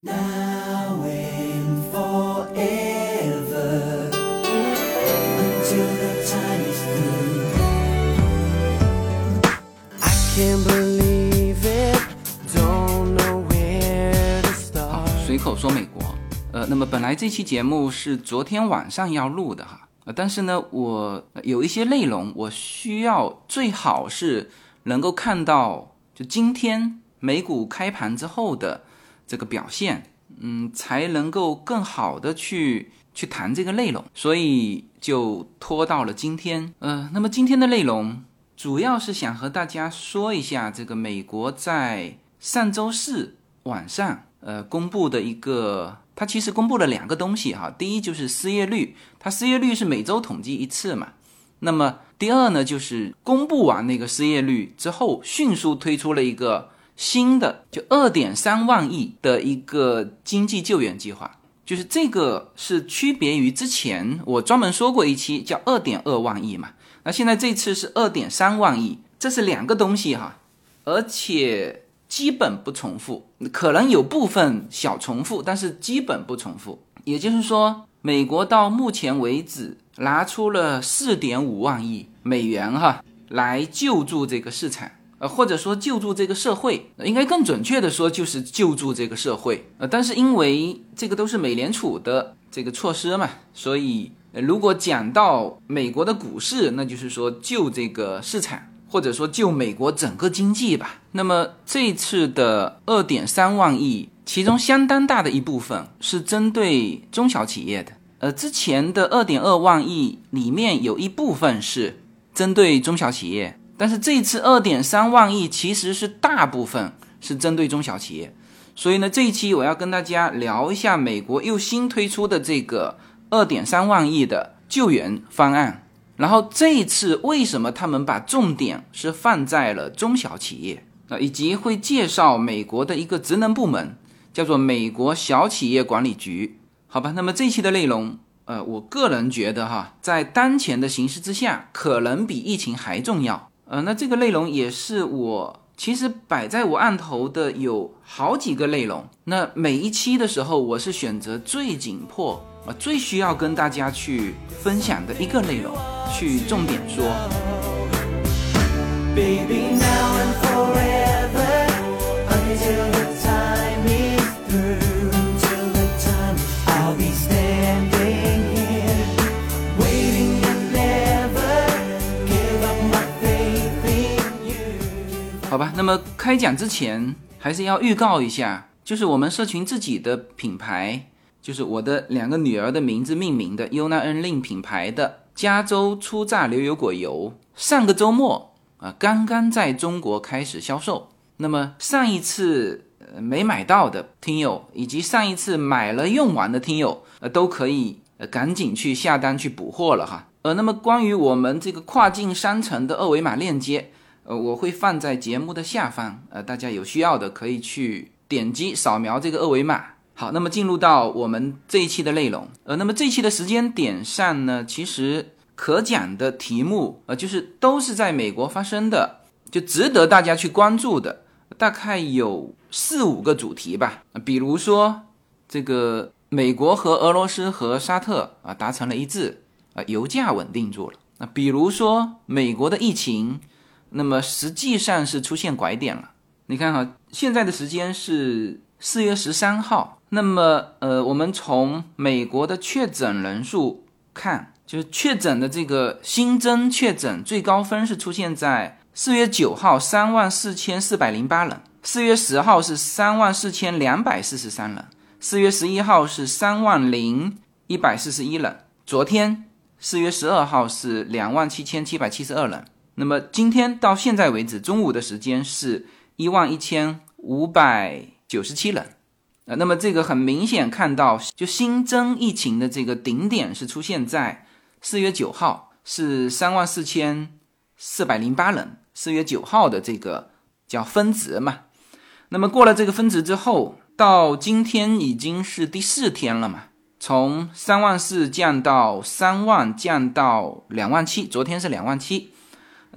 Now and forever until the time is through. I can't believe it, don't know where to，start. 随口说美国。呃，那么本来这期节目是昨天晚上要录的哈，呃，但是呢，我有一些内容我需要最好是能够看到，就今天美股开盘之后的这个表现，嗯，才能够更好的去去谈这个内容，所以就拖到了今天。呃，那么今天的内容主要是想和大家说一下这个美国在上周四晚上。呃，公布的一个，它其实公布了两个东西哈。第一就是失业率，它失业率是每周统计一次嘛。那么第二呢，就是公布完那个失业率之后，迅速推出了一个新的，就二点三万亿的一个经济救援计划。就是这个是区别于之前我专门说过一期叫二点二万亿嘛。那现在这次是二点三万亿，这是两个东西哈，而且。基本不重复，可能有部分小重复，但是基本不重复。也就是说，美国到目前为止拿出了四点五万亿美元哈，来救助这个市场，呃，或者说救助这个社会，应该更准确的说就是救助这个社会。呃，但是因为这个都是美联储的这个措施嘛，所以如果讲到美国的股市，那就是说救这个市场。或者说救美国整个经济吧。那么这次的二点三万亿，其中相当大的一部分是针对中小企业的。呃，之前的二点二万亿里面有一部分是针对中小企业，但是这次二点三万亿其实是大部分是针对中小企业。所以呢，这一期我要跟大家聊一下美国又新推出的这个二点三万亿的救援方案。然后这一次为什么他们把重点是放在了中小企业？啊，以及会介绍美国的一个职能部门，叫做美国小企业管理局，好吧？那么这一期的内容，呃，我个人觉得哈，在当前的形势之下，可能比疫情还重要。呃，那这个内容也是我其实摆在我案头的有好几个内容，那每一期的时候，我是选择最紧迫。啊，最需要跟大家去分享的一个内容，去重点说。Baby, now and forever 好吧，那么开讲之前还是要预告一下，就是我们社群自己的品牌，就是我的两个女儿的名字命名的 u n a n l i n 品牌的加州初榨牛油果油，上个周末啊刚刚在中国开始销售。那么上一次没买到的听友，以及上一次买了用完的听友，呃都可以赶紧去下单去补货了哈。呃，那么关于我们这个跨境商城的二维码链接。呃，我会放在节目的下方，呃，大家有需要的可以去点击扫描这个二维码。好，那么进入到我们这一期的内容，呃，那么这一期的时间点上呢，其实可讲的题目，呃，就是都是在美国发生的，就值得大家去关注的，大概有四五个主题吧。比如说这个美国和俄罗斯和沙特啊达成了一致，啊，油价稳定住了。那比如说美国的疫情。那么实际上是出现拐点了。你看哈，现在的时间是四月十三号。那么，呃，我们从美国的确诊人数看，就是确诊的这个新增确诊最高分是出现在四月九号三万四千四百零八人，四月十号是三万四千两百四十三人，四月十一号是三万零一百四十一人，昨天四月十二号是两万七千七百七十二人。那么今天到现在为止，中午的时间是一万一千五百九十七人，呃，那么这个很明显看到，就新增疫情的这个顶点是出现在四月九号，是三万四千四百零八人，四月九号的这个叫分值嘛。那么过了这个分值之后，到今天已经是第四天了嘛，从三万四降到三万，降到两万七，昨天是两万七。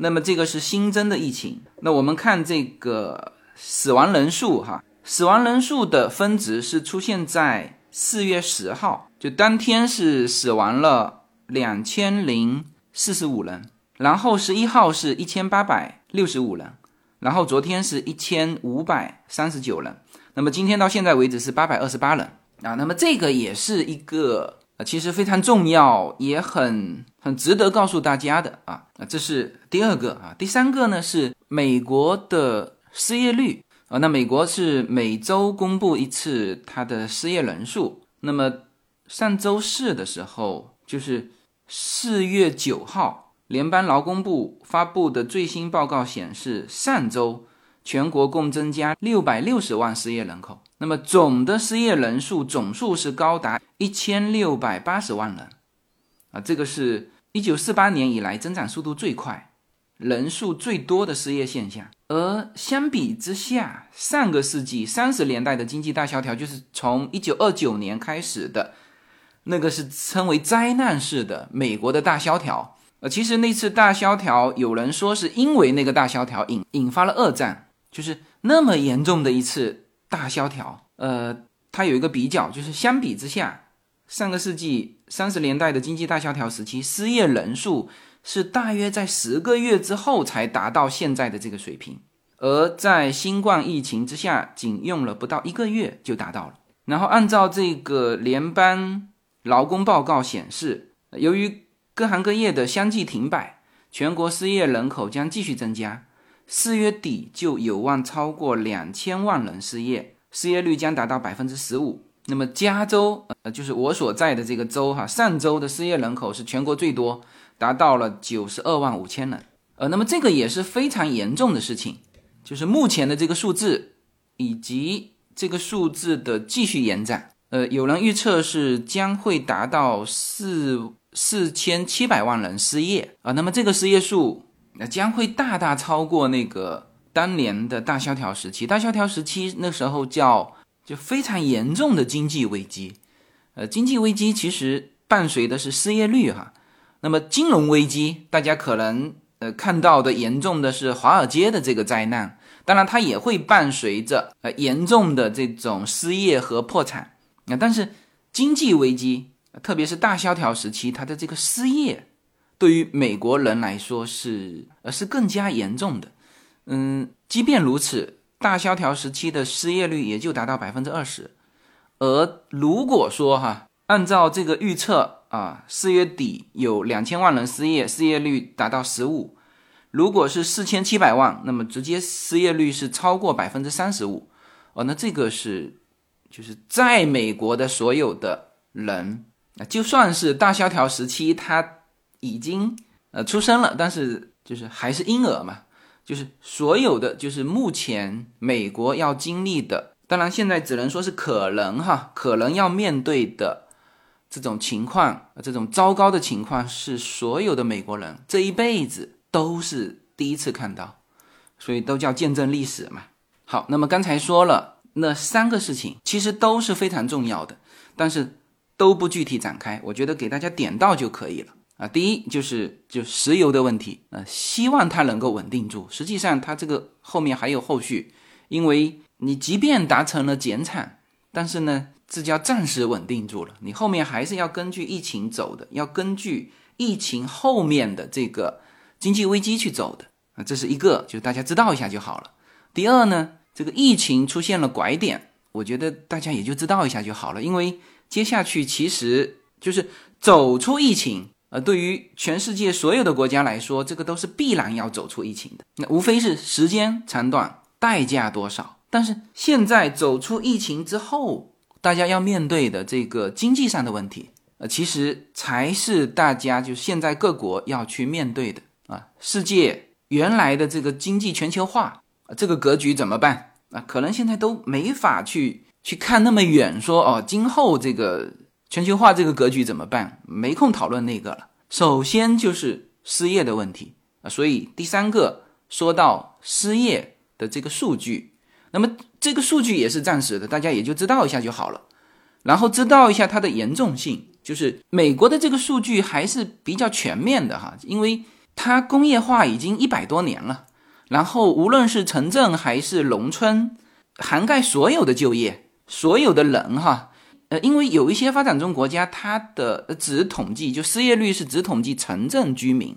那么这个是新增的疫情。那我们看这个死亡人数哈，死亡人数的分值是出现在四月十号，就当天是死亡了两千零四十五人，然后十一号是一千八百六十五人，然后昨天是一千五百三十九人，那么今天到现在为止是八百二十八人啊。那么这个也是一个，其实非常重要，也很很值得告诉大家的啊。那这是第二个啊，第三个呢是美国的失业率。啊，那美国是每周公布一次它的失业人数。那么上周四的时候，就是四月九号，联邦劳工部发布的最新报告显示，上周全国共增加六百六十万失业人口。那么总的失业人数总数是高达一千六百八十万人。啊，这个是一九四八年以来增长速度最快。人数最多的失业现象，而相比之下，上个世纪三十年代的经济大萧条，就是从一九二九年开始的，那个是称为灾难式的美国的大萧条。呃，其实那次大萧条，有人说是因为那个大萧条引引发了二战，就是那么严重的一次大萧条。呃，它有一个比较，就是相比之下，上个世纪三十年代的经济大萧条时期，失业人数。是大约在十个月之后才达到现在的这个水平，而在新冠疫情之下，仅用了不到一个月就达到了。然后按照这个联邦劳工报告显示，由于各行各业的相继停摆，全国失业人口将继续增加，四月底就有望超过两千万人失业，失业率将达到百分之十五。那么加州，呃，就是我所在的这个州哈，上周的失业人口是全国最多。达到了九十二万五千人，呃，那么这个也是非常严重的事情，就是目前的这个数字以及这个数字的继续延展，呃，有人预测是将会达到四四千七百万人失业。啊，那么这个失业数那将会大大超过那个当年的大萧条时期，大萧条时期那时候叫就非常严重的经济危机，呃，经济危机其实伴随的是失业率哈。那么金融危机，大家可能呃看到的严重的是华尔街的这个灾难，当然它也会伴随着呃严重的这种失业和破产啊。但是经济危机，特别是大萧条时期，它的这个失业对于美国人来说是呃是更加严重的。嗯，即便如此，大萧条时期的失业率也就达到百分之二十，而如果说哈，按照这个预测。啊，四月底有两千万人失业，失业率达到十五。如果是四千七百万，那么直接失业率是超过百分之三十五。哦，那这个是就是在美国的所有的人啊，就算是大萧条时期他已经呃出生了，但是就是还是婴儿嘛，就是所有的就是目前美国要经历的，当然现在只能说是可能哈，可能要面对的。这种情况，这种糟糕的情况是所有的美国人这一辈子都是第一次看到，所以都叫见证历史嘛。好，那么刚才说了那三个事情，其实都是非常重要的，但是都不具体展开，我觉得给大家点到就可以了啊。第一就是就石油的问题啊，希望它能够稳定住，实际上它这个后面还有后续，因为你即便达成了减产，但是呢。这叫暂时稳定住了，你后面还是要根据疫情走的，要根据疫情后面的这个经济危机去走的啊，这是一个，就大家知道一下就好了。第二呢，这个疫情出现了拐点，我觉得大家也就知道一下就好了，因为接下去其实就是走出疫情，呃，对于全世界所有的国家来说，这个都是必然要走出疫情的，那无非是时间长短、代价多少。但是现在走出疫情之后，大家要面对的这个经济上的问题，呃，其实才是大家就现在各国要去面对的啊。世界原来的这个经济全球化这个格局怎么办啊？可能现在都没法去去看那么远，说哦，今后这个全球化这个格局怎么办？没空讨论那个了。首先就是失业的问题啊，所以第三个说到失业的这个数据，那么。这个数据也是暂时的，大家也就知道一下就好了。然后知道一下它的严重性，就是美国的这个数据还是比较全面的哈，因为它工业化已经一百多年了。然后无论是城镇还是农村，涵盖所有的就业，所有的人哈。呃，因为有一些发展中国家，它的只统计就失业率是只统计城镇居民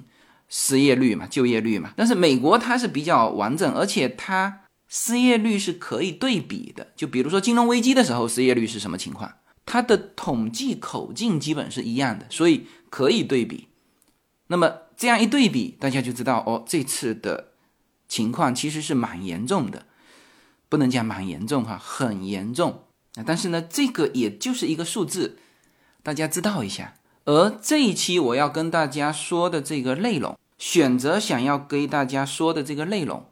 失业率嘛，就业率嘛。但是美国它是比较完整，而且它失业率是可以对比的。就比如说金融危机的时候，失业率是什么情况，它的统计口径基本是一样的，所以可以对比。那么这样一对比，大家就知道哦，这次的情况其实是蛮严重的，不能讲蛮严重哈，很严重。但是呢，这个也就是一个数字，大家知道一下。而这一期我要跟大家说的这个内容，选择想要给大家说的这个内容，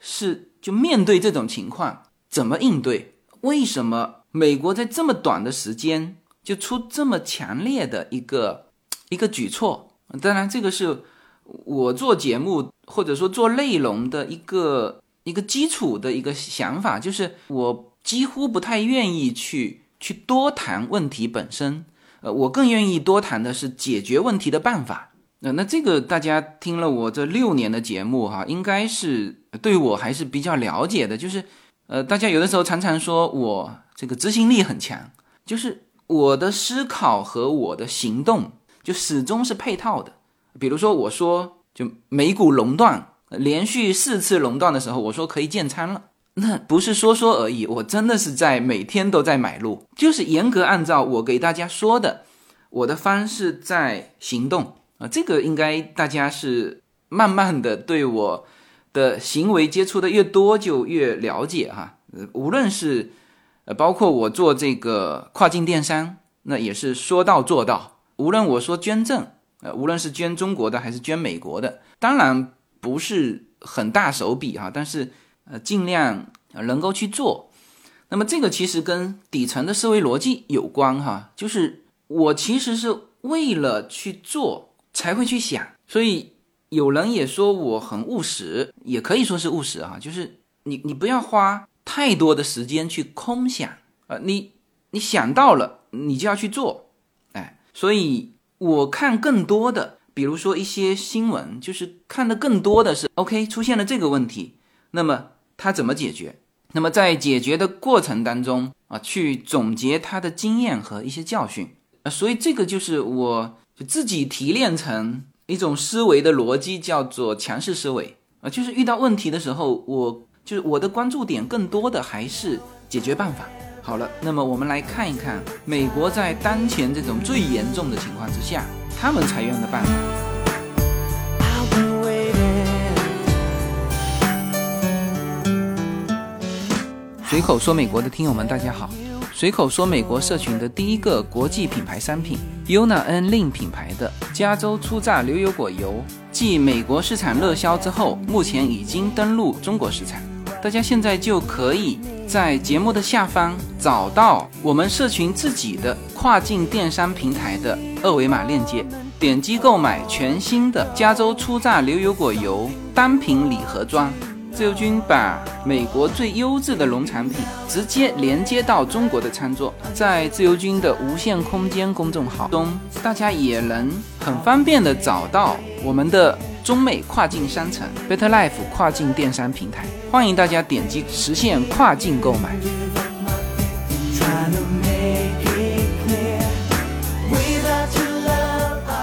是就面对这种情况怎么应对？为什么美国在这么短的时间就出这么强烈的一个一个举措？当然，这个是我做节目或者说做内容的一个一个基础的一个想法，就是我。几乎不太愿意去去多谈问题本身，呃，我更愿意多谈的是解决问题的办法。那那这个大家听了我这六年的节目哈，应该是对我还是比较了解的。就是，呃，大家有的时候常常说我这个执行力很强，就是我的思考和我的行动就始终是配套的。比如说我说就美股垄断，连续四次垄断的时候，我说可以建仓了。那不是说说而已，我真的是在每天都在买入，就是严格按照我给大家说的我的方式在行动啊。这个应该大家是慢慢的对我的行为接触的越多就越了解哈。呃，无论是呃包括我做这个跨境电商，那也是说到做到。无论我说捐赠，呃，无论是捐中国的还是捐美国的，当然不是很大手笔哈，但是。呃，尽量能够去做，那么这个其实跟底层的思维逻辑有关哈，就是我其实是为了去做才会去想，所以有人也说我很务实，也可以说是务实哈，就是你你不要花太多的时间去空想啊，你你想到了你就要去做，哎，所以我看更多的，比如说一些新闻，就是看的更多的是 OK 出现了这个问题，那么。他怎么解决？那么在解决的过程当中啊，去总结他的经验和一些教训啊，所以这个就是我自己提炼成一种思维的逻辑，叫做强势思维啊，就是遇到问题的时候，我就是我的关注点更多的还是解决办法。好了，那么我们来看一看美国在当前这种最严重的情况之下，他们采用的办法。随口说美国的听友们，大家好！随口说美国社群的第一个国际品牌商品，Yuna N Lin 品牌的加州初榨牛油果油，继美国市场热销之后，目前已经登陆中国市场。大家现在就可以在节目的下方找到我们社群自己的跨境电商平台的二维码链接，点击购买全新的加州初榨牛油果油单品礼盒装。自由军把美国最优质的农产品直接连接到中国的餐桌，在自由军的无限空间公众号中，大家也能很方便的找到我们的中美跨境商城 Better Life 跨境电商平台，欢迎大家点击实现跨境购买。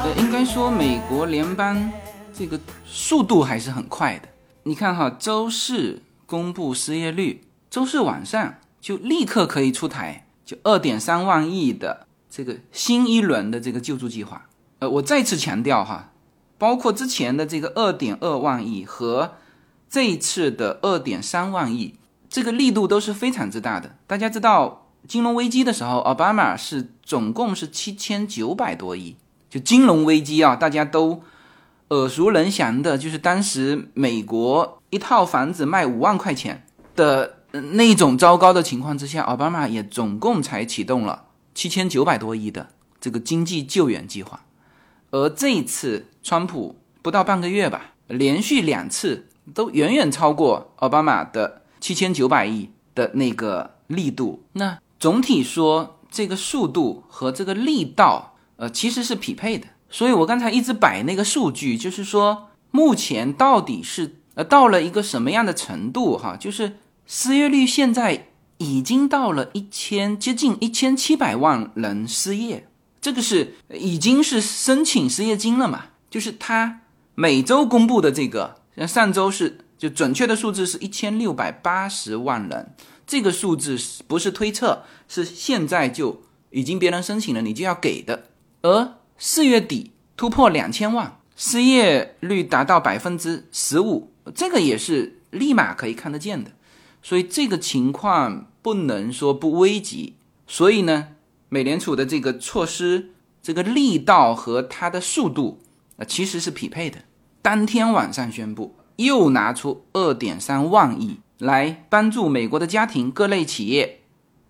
呃，应该说美国联邦这个速度还是很快的。你看哈，周四公布失业率，周四晚上就立刻可以出台，就二点三万亿的这个新一轮的这个救助计划。呃，我再次强调哈，包括之前的这个二点二万亿和这一次的二点三万亿，这个力度都是非常之大的。大家知道金融危机的时候，奥巴马是总共是七千九百多亿，就金融危机啊，大家都。耳熟能详的，就是当时美国一套房子卖五万块钱的那种糟糕的情况之下，奥巴马也总共才启动了七千九百多亿的这个经济救援计划。而这一次，川普不到半个月吧，连续两次都远远超过奥巴马的七千九百亿的那个力度。那总体说，这个速度和这个力道，呃，其实是匹配的。所以我刚才一直摆那个数据，就是说目前到底是呃到了一个什么样的程度哈？就是失业率现在已经到了一千，接近一千七百万人失业，这个是已经是申请失业金了嘛？就是他每周公布的这个，像上周是就准确的数字是一千六百八十万人，这个数字不是推测，是现在就已经别人申请了，你就要给的。而四月底突破两千万，失业率达到百分之十五，这个也是立马可以看得见的。所以这个情况不能说不危急。所以呢，美联储的这个措施，这个力道和它的速度啊，其实是匹配的。当天晚上宣布，又拿出二点三万亿来帮助美国的家庭、各类企业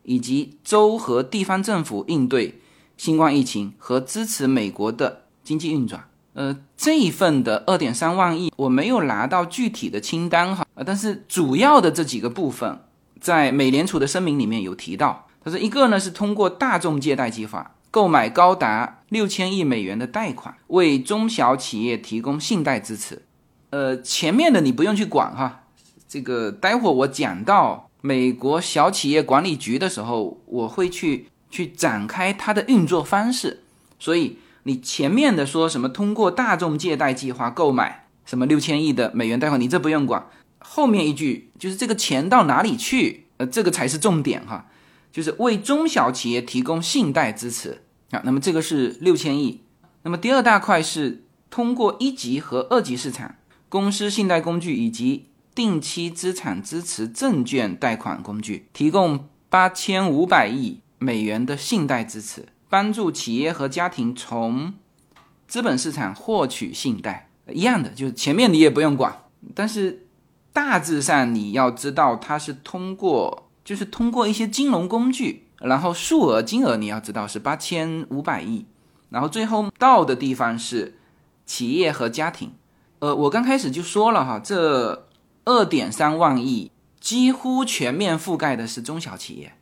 以及州和地方政府应对。新冠疫情和支持美国的经济运转，呃，这一份的二点三万亿我没有拿到具体的清单哈，但是主要的这几个部分在美联储的声明里面有提到。他说，一个呢是通过大众借贷计划购买高达六千亿美元的贷款，为中小企业提供信贷支持。呃，前面的你不用去管哈，这个待会我讲到美国小企业管理局的时候，我会去。去展开它的运作方式，所以你前面的说什么通过大众借贷计划购买什么六千亿的美元贷款，你这不用管。后面一句就是这个钱到哪里去，呃，这个才是重点哈，就是为中小企业提供信贷支持啊。那么这个是六千亿。那么第二大块是通过一级和二级市场公司信贷工具以及定期资产支持证券贷款工具，提供八千五百亿。美元的信贷支持，帮助企业和家庭从资本市场获取信贷，一样的，就是前面你也不用管，但是大致上你要知道，它是通过，就是通过一些金融工具，然后数额金额你要知道是八千五百亿，然后最后到的地方是企业和家庭。呃，我刚开始就说了哈，这二点三万亿几乎全面覆盖的是中小企业。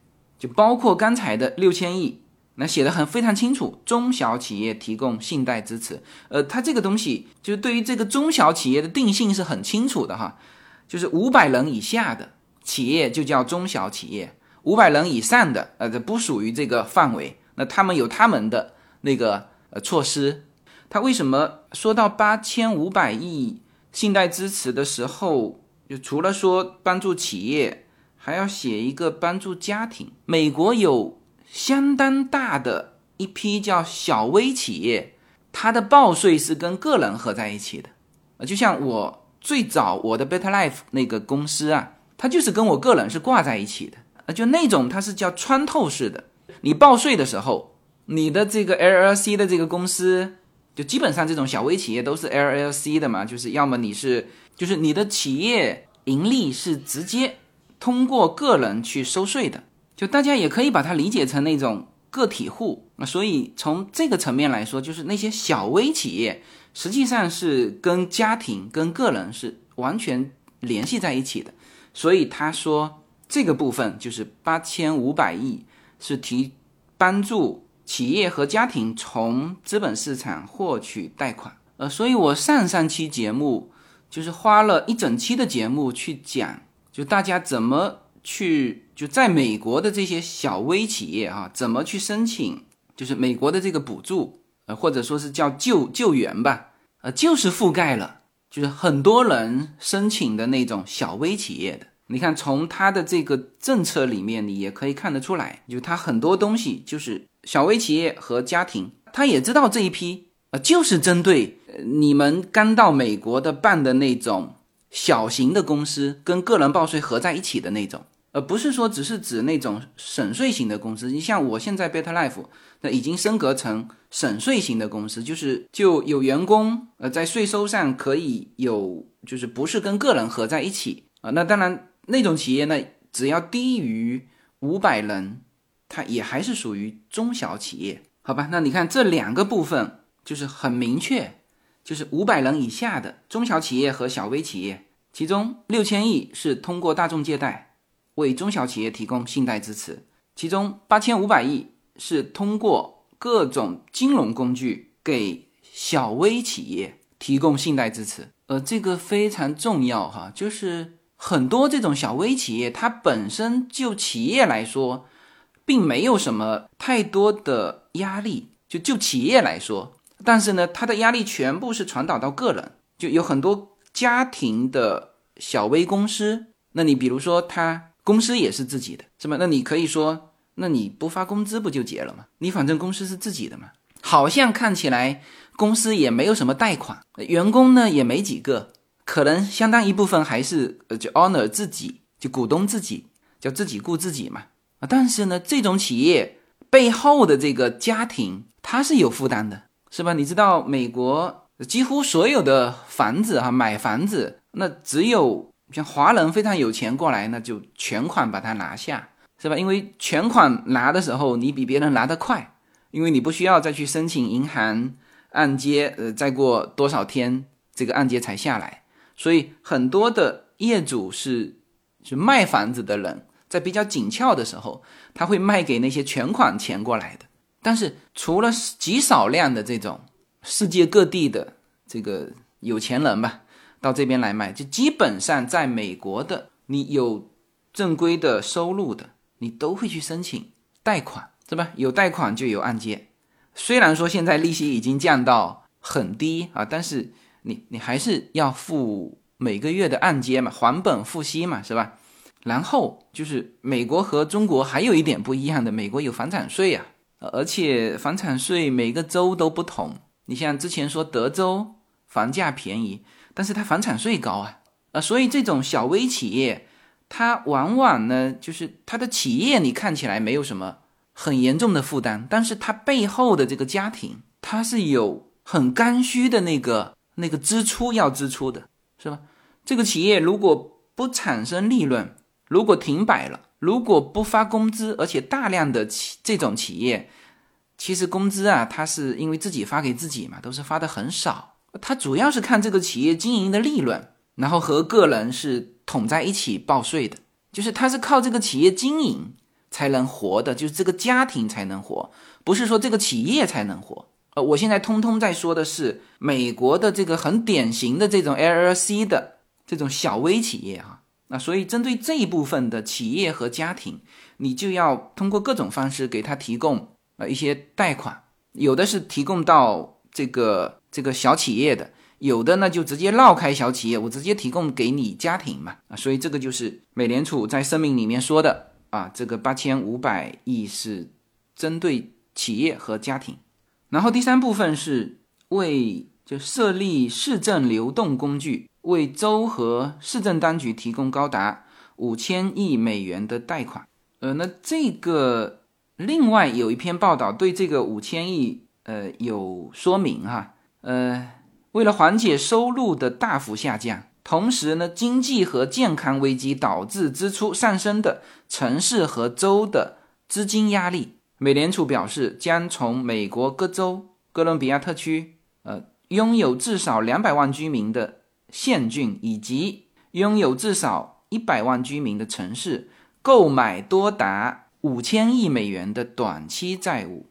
就包括刚才的六千亿，那写的很非常清楚，中小企业提供信贷支持。呃，它这个东西就对于这个中小企业的定性是很清楚的哈，就是五百人以下的企业就叫中小企业，五百人以上的呃，这不属于这个范围。那他们有他们的那个呃措施。他为什么说到八千五百亿信贷支持的时候，就除了说帮助企业？还要写一个帮助家庭。美国有相当大的一批叫小微企业，它的报税是跟个人合在一起的。啊，就像我最早我的 Better Life 那个公司啊，它就是跟我个人是挂在一起的。啊，就那种它是叫穿透式的。你报税的时候，你的这个 LLC 的这个公司，就基本上这种小微企业都是 LLC 的嘛，就是要么你是，就是你的企业盈利是直接。通过个人去收税的，就大家也可以把它理解成那种个体户。那所以从这个层面来说，就是那些小微企业实际上是跟家庭、跟个人是完全联系在一起的。所以他说这个部分就是八千五百亿是提帮助企业和家庭从资本市场获取贷款。呃，所以我上上期节目就是花了一整期的节目去讲。就大家怎么去就在美国的这些小微企业啊，怎么去申请？就是美国的这个补助，呃，或者说是叫救救援吧，呃，就是覆盖了，就是很多人申请的那种小微企业的。你看，从他的这个政策里面，你也可以看得出来，就他很多东西就是小微企业和家庭，他也知道这一批，呃，就是针对你们刚到美国的办的那种。小型的公司跟个人报税合在一起的那种，而不是说只是指那种省税型的公司。你像我现在 Better Life，那已经升格成省税型的公司，就是就有员工，呃，在税收上可以有，就是不是跟个人合在一起啊。那当然，那种企业呢，只要低于五百人，它也还是属于中小企业，好吧？那你看这两个部分就是很明确。就是五百人以下的中小企业和小微企业，其中六千亿是通过大众借贷为中小企业提供信贷支持，其中八千五百亿是通过各种金融工具给小微企业提供信贷支持。呃，这个非常重要哈，就是很多这种小微企业，它本身就企业来说，并没有什么太多的压力。就就企业来说，但是呢，他的压力全部是传导到个人，就有很多家庭的小微公司。那你比如说，他公司也是自己的，是吧？那你可以说，那你不发工资不就结了吗？你反正公司是自己的嘛，好像看起来公司也没有什么贷款，员工呢也没几个。可能相当一部分还是呃，就 honor 自己，就股东自己，叫自己顾自己嘛啊。但是呢，这种企业背后的这个家庭，他是有负担的，是吧？你知道美国几乎所有的房子哈，买房子那只有像华人非常有钱过来，那就全款把它拿下，是吧？因为全款拿的时候，你比别人拿得快，因为你不需要再去申请银行按揭，呃，再过多少天这个按揭才下来。所以很多的业主是是卖房子的人，在比较紧俏的时候，他会卖给那些全款钱过来的。但是除了极少量的这种世界各地的这个有钱人吧，到这边来卖，就基本上在美国的，你有正规的收入的，你都会去申请贷款，是吧？有贷款就有按揭。虽然说现在利息已经降到很低啊，但是。你你还是要付每个月的按揭嘛，还本付息嘛，是吧？然后就是美国和中国还有一点不一样的，美国有房产税呀，而且房产税每个州都不同。你像之前说德州房价便宜，但是它房产税高啊，呃，所以这种小微企业，它往往呢就是它的企业你看起来没有什么很严重的负担，但是它背后的这个家庭，它是有很刚需的那个。那个支出要支出的是吧？这个企业如果不产生利润，如果停摆了，如果不发工资，而且大量的企这种企业，其实工资啊，它是因为自己发给自己嘛，都是发的很少。它主要是看这个企业经营的利润，然后和个人是统在一起报税的，就是它是靠这个企业经营才能活的，就是这个家庭才能活，不是说这个企业才能活。呃，我现在通通在说的是美国的这个很典型的这种 LLC 的这种小微企业哈，那所以针对这一部分的企业和家庭，你就要通过各种方式给他提供呃一些贷款，有的是提供到这个这个小企业的，有的呢就直接绕开小企业，我直接提供给你家庭嘛。啊，所以这个就是美联储在声明里面说的啊，这个八千五百亿是针对企业和家庭。然后第三部分是为就设立市政流动工具，为州和市政当局提供高达五千亿美元的贷款。呃，那这个另外有一篇报道对这个五千亿呃有说明哈。呃，为了缓解收入的大幅下降，同时呢经济和健康危机导致支出上升的城市和州的资金压力。美联储表示，将从美国各州、哥伦比亚特区，呃，拥有至少两百万居民的县郡以及拥有至少一百万居民的城市，购买多达五千亿美元的短期债务。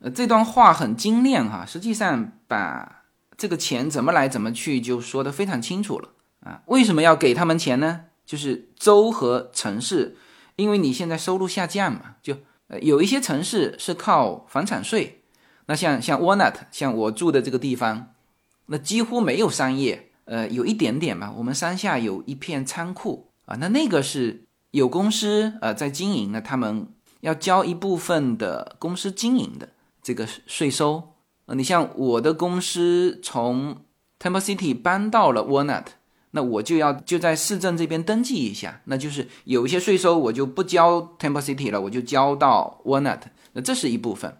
呃，这段话很精炼哈，实际上把这个钱怎么来怎么去就说得非常清楚了啊。为什么要给他们钱呢？就是州和城市，因为你现在收入下降嘛，就。呃，有一些城市是靠房产税，那像像 Walnut，像我住的这个地方，那几乎没有商业，呃，有一点点嘛。我们山下有一片仓库啊，那那个是有公司呃在经营的，他们要交一部分的公司经营的这个税收。呃，你像我的公司从 Temple City 搬到了 Walnut。那我就要就在市政这边登记一下，那就是有一些税收我就不交 Temple City 了，我就交到 Walnut。那这是一部分。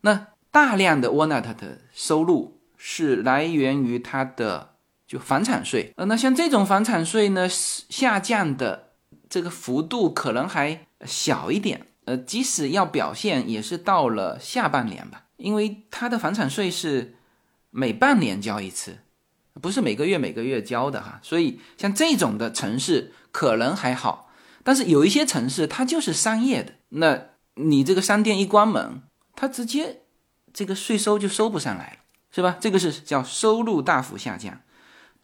那大量的 Walnut 的收入是来源于它的就房产税。呃，那像这种房产税呢，下降的这个幅度可能还小一点。呃，即使要表现，也是到了下半年吧，因为它的房产税是每半年交一次。不是每个月每个月交的哈，所以像这种的城市可能还好，但是有一些城市它就是商业的，那你这个商店一关门，它直接这个税收就收不上来了，是吧？这个是叫收入大幅下降，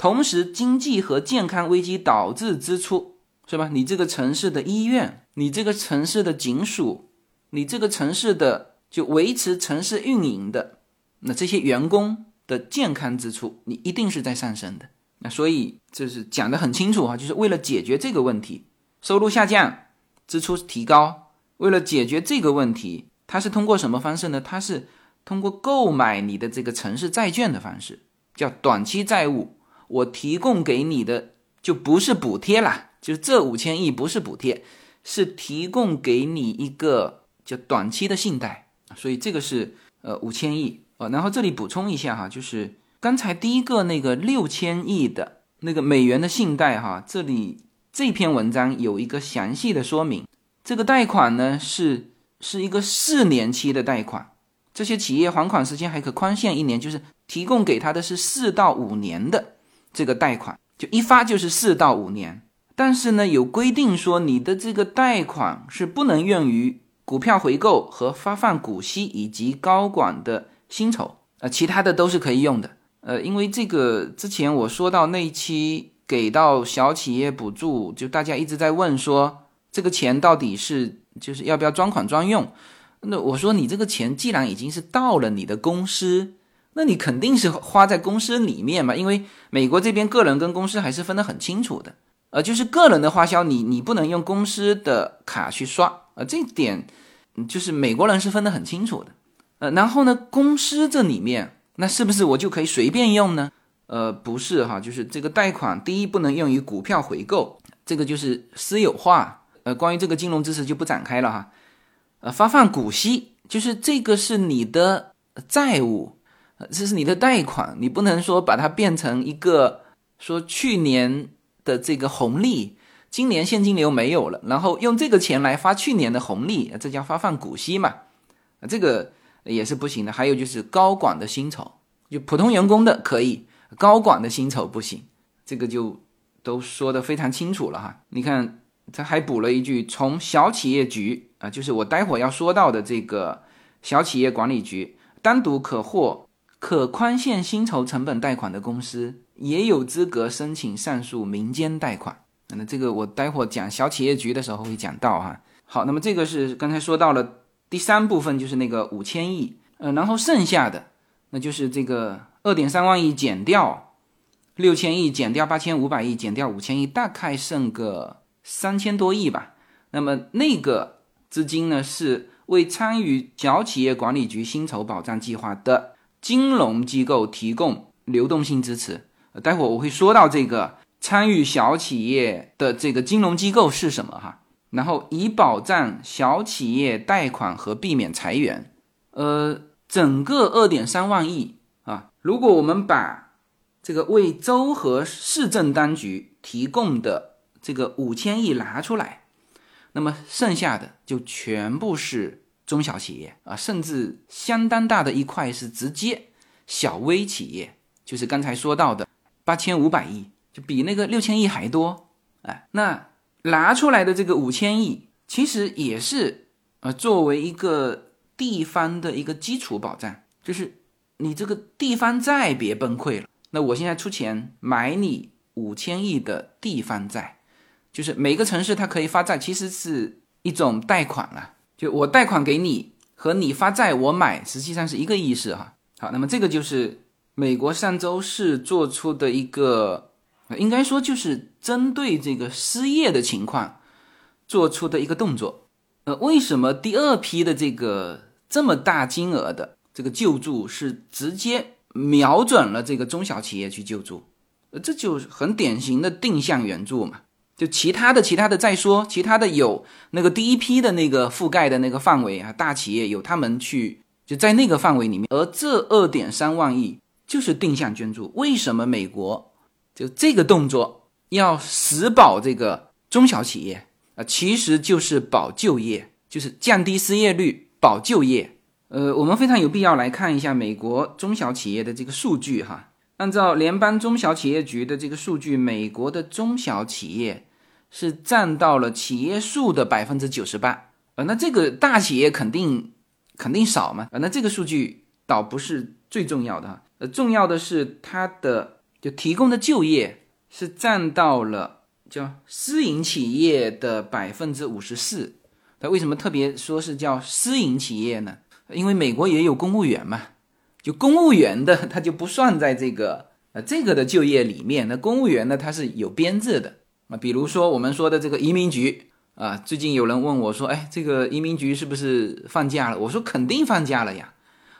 同时经济和健康危机导致支出，是吧？你这个城市的医院，你这个城市的警署，你这个城市的就维持城市运营的，那这些员工的健康支出，你一定是在上升的。那所以这是讲得很清楚啊，就是为了解决这个问题，收入下降，支出提高。为了解决这个问题，它是通过什么方式呢？它是通过购买你的这个城市债券的方式，叫短期债务。我提供给你的就不是补贴啦，就这五千亿不是补贴，是提供给你一个叫短期的信贷。所以这个是呃五千亿呃，然后这里补充一下哈，就是刚才第一个那个六千亿的那个美元的信贷哈，这里这篇文章有一个详细的说明。这个贷款呢是是一个四年期的贷款，这些企业还款时间还可宽限一年，就是提供给他的是四到五年的这个贷款，就一发就是四到五年。但是呢，有规定说你的这个贷款是不能用于股票回购和发放股息以及高管的薪酬，呃，其他的都是可以用的。呃，因为这个之前我说到那一期给到小企业补助，就大家一直在问说。这个钱到底是就是要不要专款专用？那我说你这个钱既然已经是到了你的公司，那你肯定是花在公司里面嘛。因为美国这边个人跟公司还是分得很清楚的，呃，就是个人的花销你你不能用公司的卡去刷，呃，这点就是美国人是分得很清楚的。呃，然后呢，公司这里面那是不是我就可以随便用呢？呃，不是哈，就是这个贷款第一不能用于股票回购，这个就是私有化。呃，关于这个金融知识就不展开了哈。呃，发放股息就是这个是你的债务，这是你的贷款，你不能说把它变成一个说去年的这个红利，今年现金流没有了，然后用这个钱来发去年的红利，这叫发放股息嘛？这个也是不行的。还有就是高管的薪酬，就普通员工的可以，高管的薪酬不行，这个就都说的非常清楚了哈。你看。他还补了一句：“从小企业局啊，就是我待会要说到的这个小企业管理局，单独可获可宽限薪酬成本贷款的公司，也有资格申请上述民间贷款。那这个我待会讲小企业局的时候会讲到哈。好，那么这个是刚才说到了第三部分，就是那个五千亿，呃，然后剩下的那就是这个二点三万亿减掉六千亿，减掉八千五百亿，减掉五千亿，大概剩个。”三千多亿吧，那么那个资金呢，是为参与小企业管理局薪酬保障计划的金融机构提供流动性支持。待会儿我会说到这个参与小企业的这个金融机构是什么哈，然后以保障小企业贷款和避免裁员。呃，整个二点三万亿啊，如果我们把这个为州和市政当局提供的这个五千亿拿出来，那么剩下的就全部是中小企业啊，甚至相当大的一块是直接小微企业，就是刚才说到的八千五百亿，就比那个六千亿还多。哎，那拿出来的这个五千亿，其实也是呃作为一个地方的一个基础保障，就是你这个地方债别崩溃了，那我现在出钱买你五千亿的地方债。就是每个城市它可以发债，其实是一种贷款啊。就我贷款给你和你发债我买，实际上是一个意思哈。好，那么这个就是美国上周四做出的一个，应该说就是针对这个失业的情况做出的一个动作。呃，为什么第二批的这个这么大金额的这个救助是直接瞄准了这个中小企业去救助？呃，这就很典型的定向援助嘛。就其他的其他的再说，其他的有那个第一批的那个覆盖的那个范围啊，大企业有他们去就在那个范围里面，而这二点三万亿就是定向捐助。为什么美国就这个动作要死保这个中小企业啊？其实就是保就业，就是降低失业率，保就业。呃，我们非常有必要来看一下美国中小企业的这个数据哈。按照联邦中小企业局的这个数据，美国的中小企业。是占到了企业数的百分之九十八，呃，那这个大企业肯定肯定少嘛，呃，那这个数据倒不是最重要的哈，呃，重要的是它的就提供的就业是占到了叫私营企业的百分之五十四。他为什么特别说是叫私营企业呢？因为美国也有公务员嘛，就公务员的 他就不算在这个呃这个的就业里面。那公务员呢，他是有编制的啊，比如说我们说的这个移民局啊，最近有人问我说，哎，这个移民局是不是放假了？我说肯定放假了呀。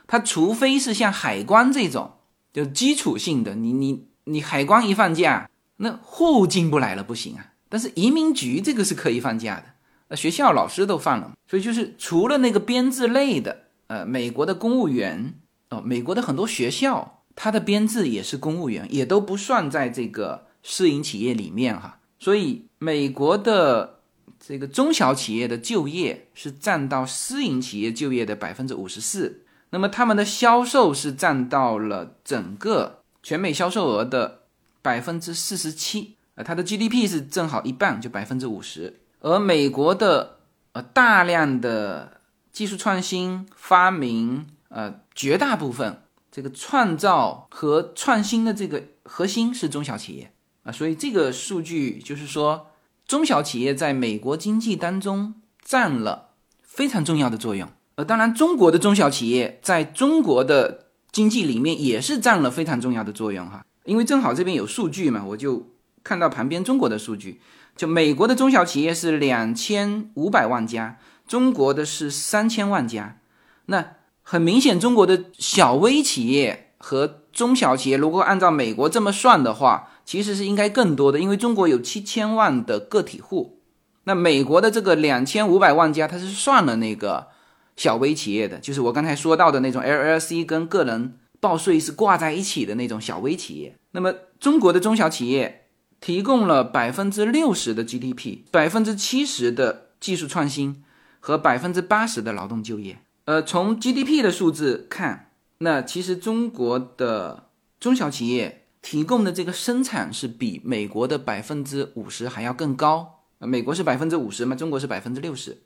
他除非是像海关这种，就基础性的，你你你海关一放假，那货物进不来了不行啊。但是移民局这个是可以放假的。那学校老师都放了，所以就是除了那个编制类的，呃，美国的公务员哦，美国的很多学校，它的编制也是公务员，也都不算在这个私营企业里面哈。所以美国的这个中小企业的就业是占到私营企业就业的百分之五十四，那么他们的销售是占到了整个全美销售额的百分之四十七，呃，它的 GDP 是正好一半，就百分之五十。而美国的呃大量的技术创新发明，呃绝大部分这个创造和创新的这个核心是中小企业啊，所以这个数据就是说，中小企业在美国经济当中占了非常重要的作用。呃，当然中国的中小企业在中国的经济里面也是占了非常重要的作用哈，因为正好这边有数据嘛，我就看到旁边中国的数据。就美国的中小企业是两千五百万家，中国的是三千万家。那很明显，中国的小微企业和中小企业，如果按照美国这么算的话，其实是应该更多的，因为中国有七千万的个体户。那美国的这个两千五百万家，它是算了那个小微企业的，就是我刚才说到的那种 LLC 跟个人报税是挂在一起的那种小微企业。那么中国的中小企业。提供了百分之六十的 GDP，百分之七十的技术创新和百分之八十的劳动就业。呃，从 GDP 的数字看，那其实中国的中小企业提供的这个生产是比美国的百分之五十还要更高。美国是百分之五十嘛，中国是百分之六十。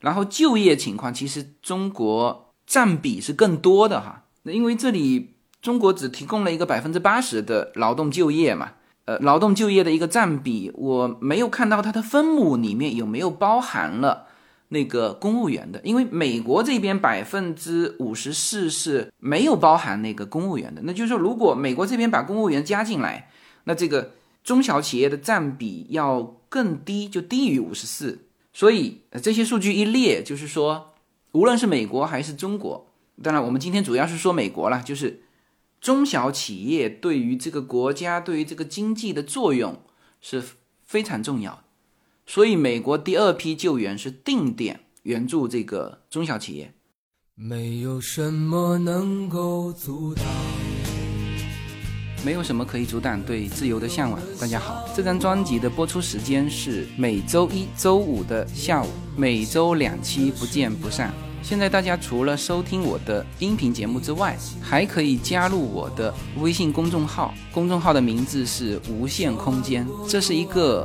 然后就业情况，其实中国占比是更多的哈。那因为这里中国只提供了一个百分之八十的劳动就业嘛。呃，劳动就业的一个占比，我没有看到它的分母里面有没有包含了那个公务员的，因为美国这边百分之五十四是没有包含那个公务员的。那就是说，如果美国这边把公务员加进来，那这个中小企业的占比要更低，就低于五十四。所以这些数据一列，就是说，无论是美国还是中国，当然我们今天主要是说美国了，就是。中小企业对于这个国家、对于这个经济的作用是非常重要的，所以美国第二批救援是定点援助这个中小企业。没有什么能够阻挡，没有什么可以阻挡对自由的向往。大家好，这张专辑的播出时间是每周一周五的下午，每周两期，不见不散。现在大家除了收听我的音频节目之外，还可以加入我的微信公众号，公众号的名字是无限空间，这是一个。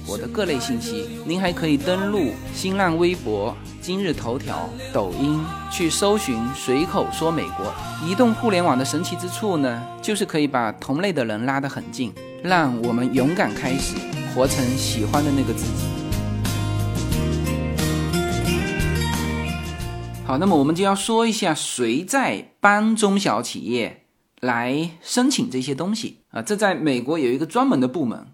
我的各类信息。您还可以登录新浪微博、今日头条、抖音去搜寻“随口说美国”。移动互联网的神奇之处呢，就是可以把同类的人拉得很近，让我们勇敢开始，活成喜欢的那个自己。好，那么我们就要说一下谁在帮中小企业。来申请这些东西啊，这在美国有一个专门的部门，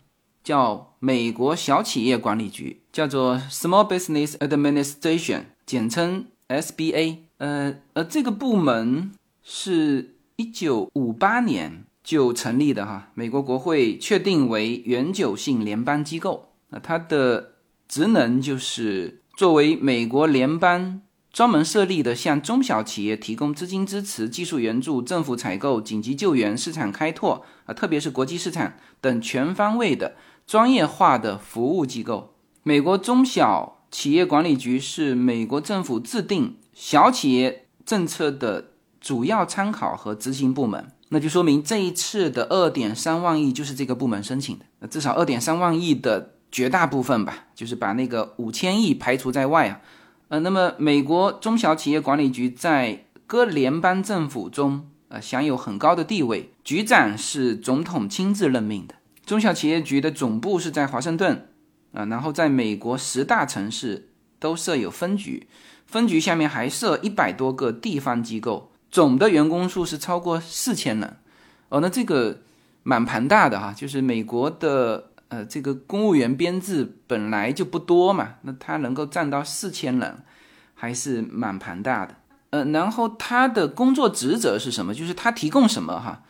叫美国小企业管理局，叫做 Small Business Administration，简称 SBA。呃呃，这个部门是一九五八年就成立的哈，美国国会确定为永久性联邦机构。那它的职能就是作为美国联邦。专门设立的向中小企业提供资金支持、技术援助、政府采购、紧急救援、市场开拓啊，特别是国际市场等全方位的专业化的服务机构。美国中小企业管理局是美国政府制定小企业政策的主要参考和执行部门。那就说明这一次的二点三万亿就是这个部门申请的。那至少二点三万亿的绝大部分吧，就是把那个五千亿排除在外啊。呃，那么美国中小企业管理局在各联邦政府中，呃，享有很高的地位。局长是总统亲自任命的。中小企业局的总部是在华盛顿，啊，然后在美国十大城市都设有分局，分局下面还设一百多个地方机构，总的员工数是超过四千人。哦，那这个蛮庞大的哈，就是美国的。呃，这个公务员编制本来就不多嘛，那他能够占到四千人，还是蛮庞大的。呃，然后他的工作职责是什么？就是他提供什么哈？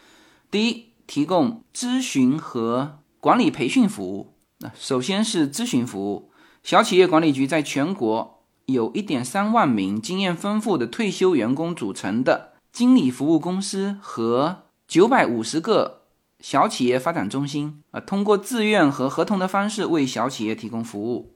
第一，提供咨询和管理培训服务。那首先是咨询服务，小企业管理局在全国有一点三万名经验丰富的退休员工组成的经理服务公司和九百五十个。小企业发展中心啊，通过自愿和合同的方式为小企业提供服务，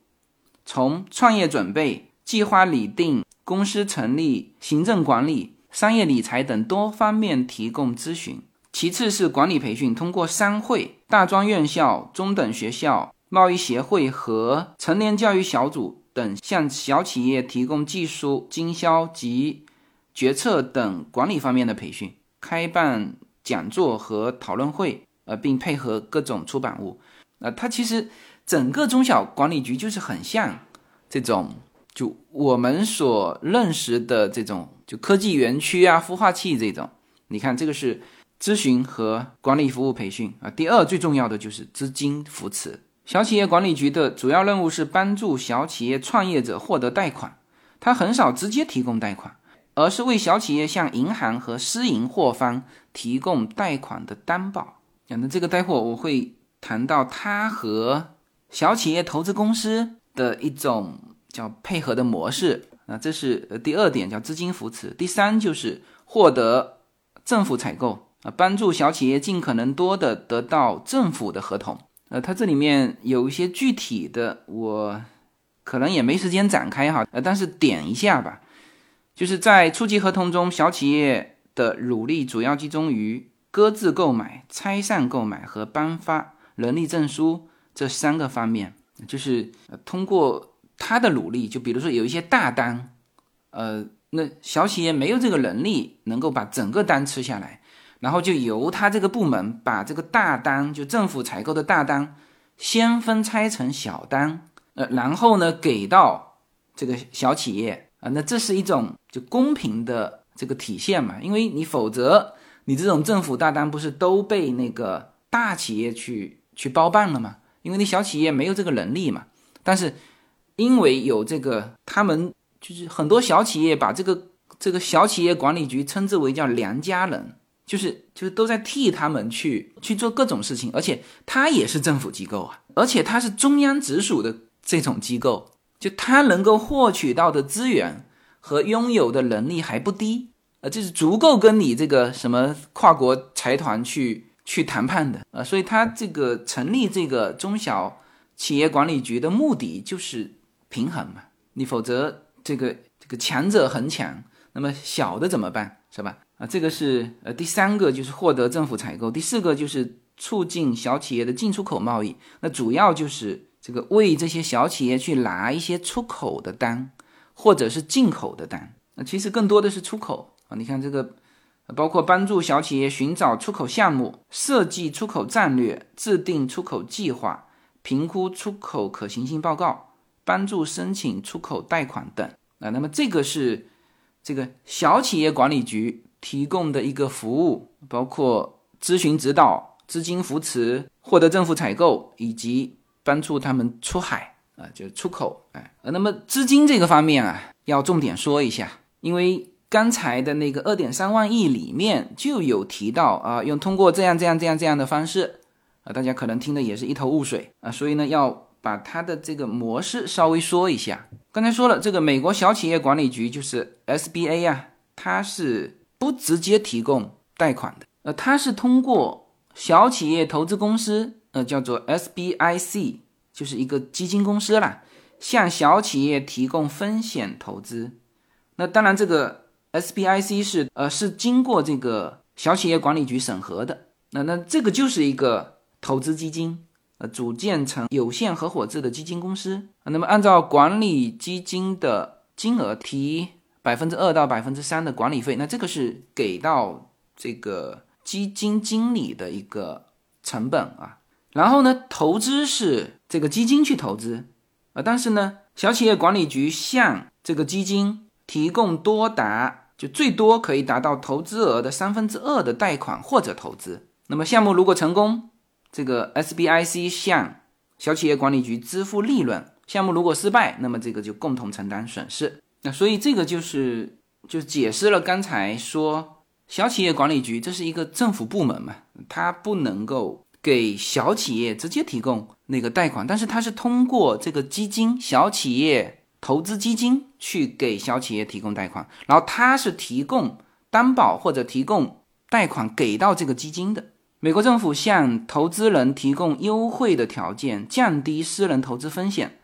从创业准备、计划拟定、公司成立、行政管理、商业理财等多方面提供咨询。其次是管理培训，通过商会、大专院校、中等学校、贸易协会和成年教育小组等，向小企业提供技术、经销及决策等管理方面的培训，开办。讲座和讨论会，呃，并配合各种出版物，呃，它其实整个中小管理局就是很像这种，就我们所认识的这种，就科技园区啊、孵化器这种。你看，这个是咨询和管理服务培训啊。第二最重要的就是资金扶持。小企业管理局的主要任务是帮助小企业创业者获得贷款，它很少直接提供贷款。而是为小企业向银行和私营货方提供贷款的担保。那这个待会我会谈到它和小企业投资公司的一种叫配合的模式。那这是第二点，叫资金扶持。第三就是获得政府采购啊，帮助小企业尽可能多的得到政府的合同。呃，它这里面有一些具体的，我可能也没时间展开哈，呃，但是点一下吧。就是在初级合同中，小企业的努力主要集中于搁置购买、拆散购买和颁发能力证书这三个方面。就是通过他的努力，就比如说有一些大单，呃，那小企业没有这个能力能够把整个单吃下来，然后就由他这个部门把这个大单，就政府采购的大单，先分拆成小单，呃，然后呢给到这个小企业。啊，那这是一种就公平的这个体现嘛？因为你否则你这种政府大单不是都被那个大企业去去包办了吗？因为你小企业没有这个能力嘛。但是因为有这个，他们就是很多小企业把这个这个小企业管理局称之为叫良家人，就是就是都在替他们去去做各种事情，而且他也是政府机构啊，而且他是中央直属的这种机构。就他能够获取到的资源和拥有的能力还不低，呃，这是足够跟你这个什么跨国财团去去谈判的，呃，所以他这个成立这个中小企业管理局的目的就是平衡嘛，你否则这个这个强者恒强，那么小的怎么办，是吧？啊，这个是呃第三个就是获得政府采购，第四个就是促进小企业的进出口贸易，那主要就是。这个为这些小企业去拿一些出口的单，或者是进口的单，那其实更多的是出口啊。你看这个，包括帮助小企业寻找出口项目、设计出口战略、制定出口计划、评估出口可行性报告、帮助申请出口贷款等啊。那么这个是这个小企业管理局提供的一个服务，包括咨询指导、资金扶持、获得政府采购以及。帮助他们出海啊，就是出口哎，那么资金这个方面啊，要重点说一下，因为刚才的那个二点三万亿里面就有提到啊，用通过这样这样这样这样的方式啊，大家可能听的也是一头雾水啊，所以呢，要把它的这个模式稍微说一下。刚才说了，这个美国小企业管理局就是 SBA 啊，它是不直接提供贷款的，呃，它是通过小企业投资公司，呃，叫做 SBIC，就是一个基金公司啦，向小企业提供风险投资。那当然，这个 SBIC 是呃是经过这个小企业管理局审核的。那那这个就是一个投资基金，呃，组建成有限合伙制的基金公司。那么按照管理基金的金额提百分之二到百分之三的管理费，那这个是给到这个基金经理的一个成本啊。然后呢，投资是这个基金去投资，啊，但是呢，小企业管理局向这个基金提供多达就最多可以达到投资额的三分之二的贷款或者投资。那么项目如果成功，这个 SBIC 向小企业管理局支付利润；项目如果失败，那么这个就共同承担损失。那所以这个就是就解释了刚才说小企业管理局这是一个政府部门嘛，它不能够给小企业直接提供那个贷款，但是它是通过这个基金小企业投资基金去给小企业提供贷款，然后它是提供担保或者提供贷款给到这个基金的。美国政府向投资人提供优惠的条件，降低私人投资风险。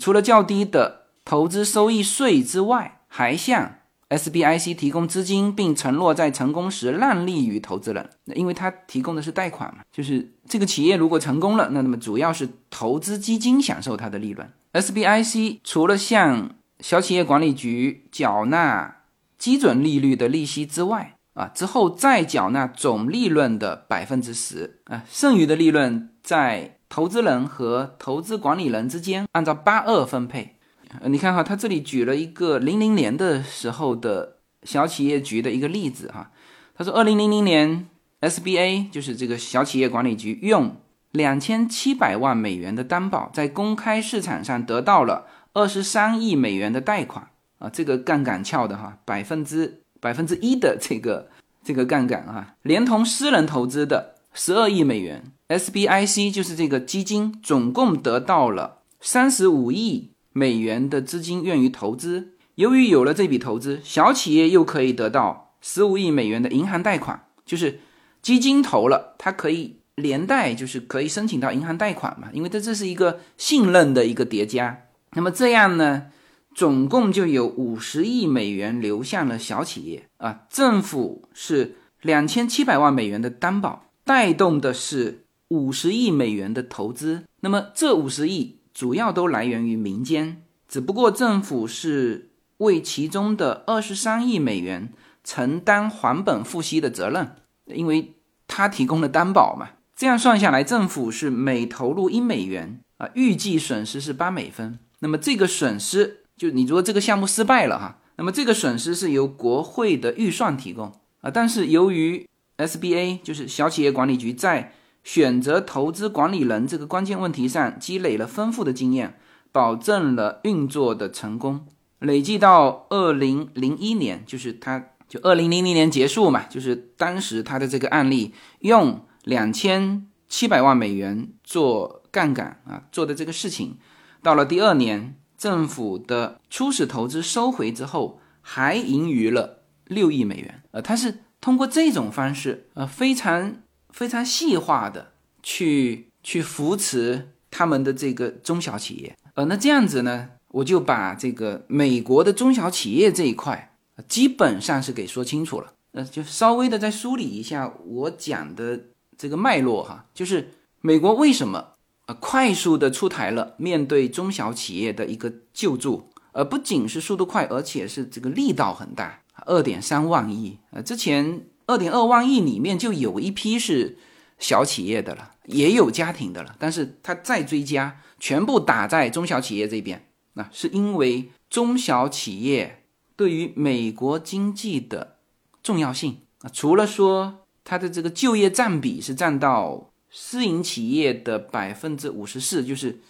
除了较低的投资收益税之外，还向 SBIC 提供资金，并承诺在成功时让利于投资人。因为它提供的是贷款嘛，就是这个企业如果成功了，那那么主要是投资基金享受它的利润。SBIC 除了向小企业管理局缴纳基准利率的利息之外，啊，之后再缴纳总利润的百分之十啊，剩余的利润在投资人和投资管理人之间按照八二分配。呃，你看哈，他这里举了一个零零年的时候的小企业局的一个例子哈。他说，二零零零年 SBA 就是这个小企业管理局用两千七百万美元的担保，在公开市场上得到了二十三亿美元的贷款啊，这个杠杆翘的哈，百分之。百分之一的这个这个杠杆啊，连同私人投资的十二亿美元，SBIC 就是这个基金总共得到了三十五亿美元的资金愿意投资。由于有了这笔投资，小企业又可以得到十五亿美元的银行贷款，就是基金投了，它可以连带就是可以申请到银行贷款嘛，因为它这是一个信任的一个叠加。那么这样呢？总共就有五十亿美元流向了小企业啊，政府是两千七百万美元的担保，带动的是五十亿美元的投资。那么这五十亿主要都来源于民间，只不过政府是为其中的二十三亿美元承担还本付息的责任，因为他提供了担保嘛。这样算下来，政府是每投入一美元啊，预计损失是八美分。那么这个损失。就你如果这个项目失败了哈，那么这个损失是由国会的预算提供啊。但是由于 SBA 就是小企业管理局在选择投资管理人这个关键问题上积累了丰富的经验，保证了运作的成功。累计到二零零一年，就是他就二零零零年结束嘛，就是当时他的这个案例用两千七百万美元做杠杆啊做的这个事情，到了第二年。政府的初始投资收回之后，还盈余了六亿美元。呃，他是通过这种方式，呃，非常非常细化的去去扶持他们的这个中小企业。呃，那这样子呢，我就把这个美国的中小企业这一块，基本上是给说清楚了。呃，就稍微的再梳理一下我讲的这个脉络哈，就是美国为什么。呃，快速的出台了面对中小企业的一个救助，呃不仅是速度快，而且是这个力道很大，二点三万亿。呃，之前二点二万亿里面就有一批是小企业的了，也有家庭的了，但是它再追加，全部打在中小企业这边。那是因为中小企业对于美国经济的重要性啊，除了说它的这个就业占比是占到。私营企业的百分之五十四，就是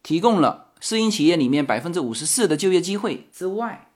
提供了私营企业里面百分之五十四的就业机会之外，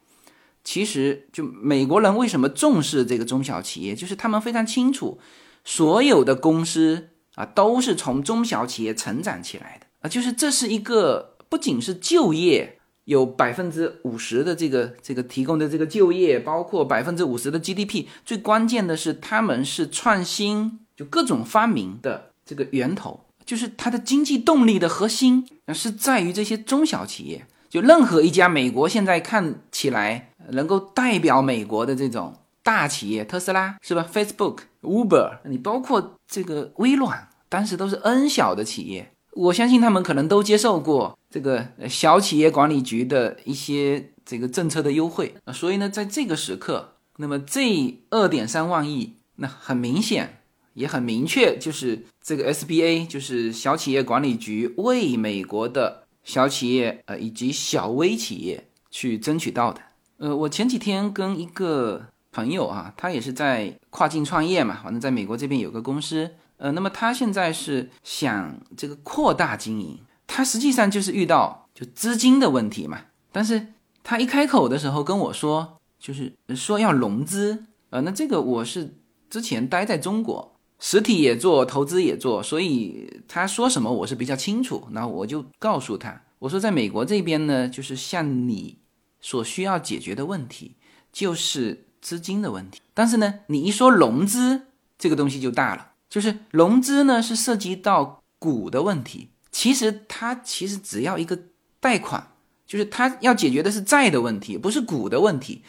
其实就美国人为什么重视这个中小企业，就是他们非常清楚，所有的公司啊都是从中小企业成长起来的啊，就是这是一个不仅是就业有百分之五十的这个这个提供的这个就业，包括百分之五十的 GDP。最关键的是，他们是创新，就各种发明的这个源头，就是它的经济动力的核心，是在于这些中小企业。就任何一家美国现在看起来能够代表美国的这种大企业，特斯拉是吧？Facebook、Uber，你包括这个微软，当时都是 N 小的企业。我相信他们可能都接受过这个小企业管理局的一些这个政策的优惠，所以呢，在这个时刻，那么这二点三万亿，那很明显也很明确，就是这个 SBA，就是小企业管理局为美国的小企业呃以及小微企业去争取到的。呃，我前几天跟一个朋友啊，他也是在跨境创业嘛，反正在美国这边有个公司。呃，那么他现在是想这个扩大经营，他实际上就是遇到就资金的问题嘛。但是他一开口的时候跟我说，就是说要融资。呃，那这个我是之前待在中国，实体也做，投资也做，所以他说什么我是比较清楚。那我就告诉他，我说在美国这边呢，就是像你所需要解决的问题就是资金的问题。但是呢，你一说融资，这个东西就大了。就是融资呢，是涉及到股的问题。其实它其实只要一个贷款，就是它要解决的是债的问题，不是股的问题。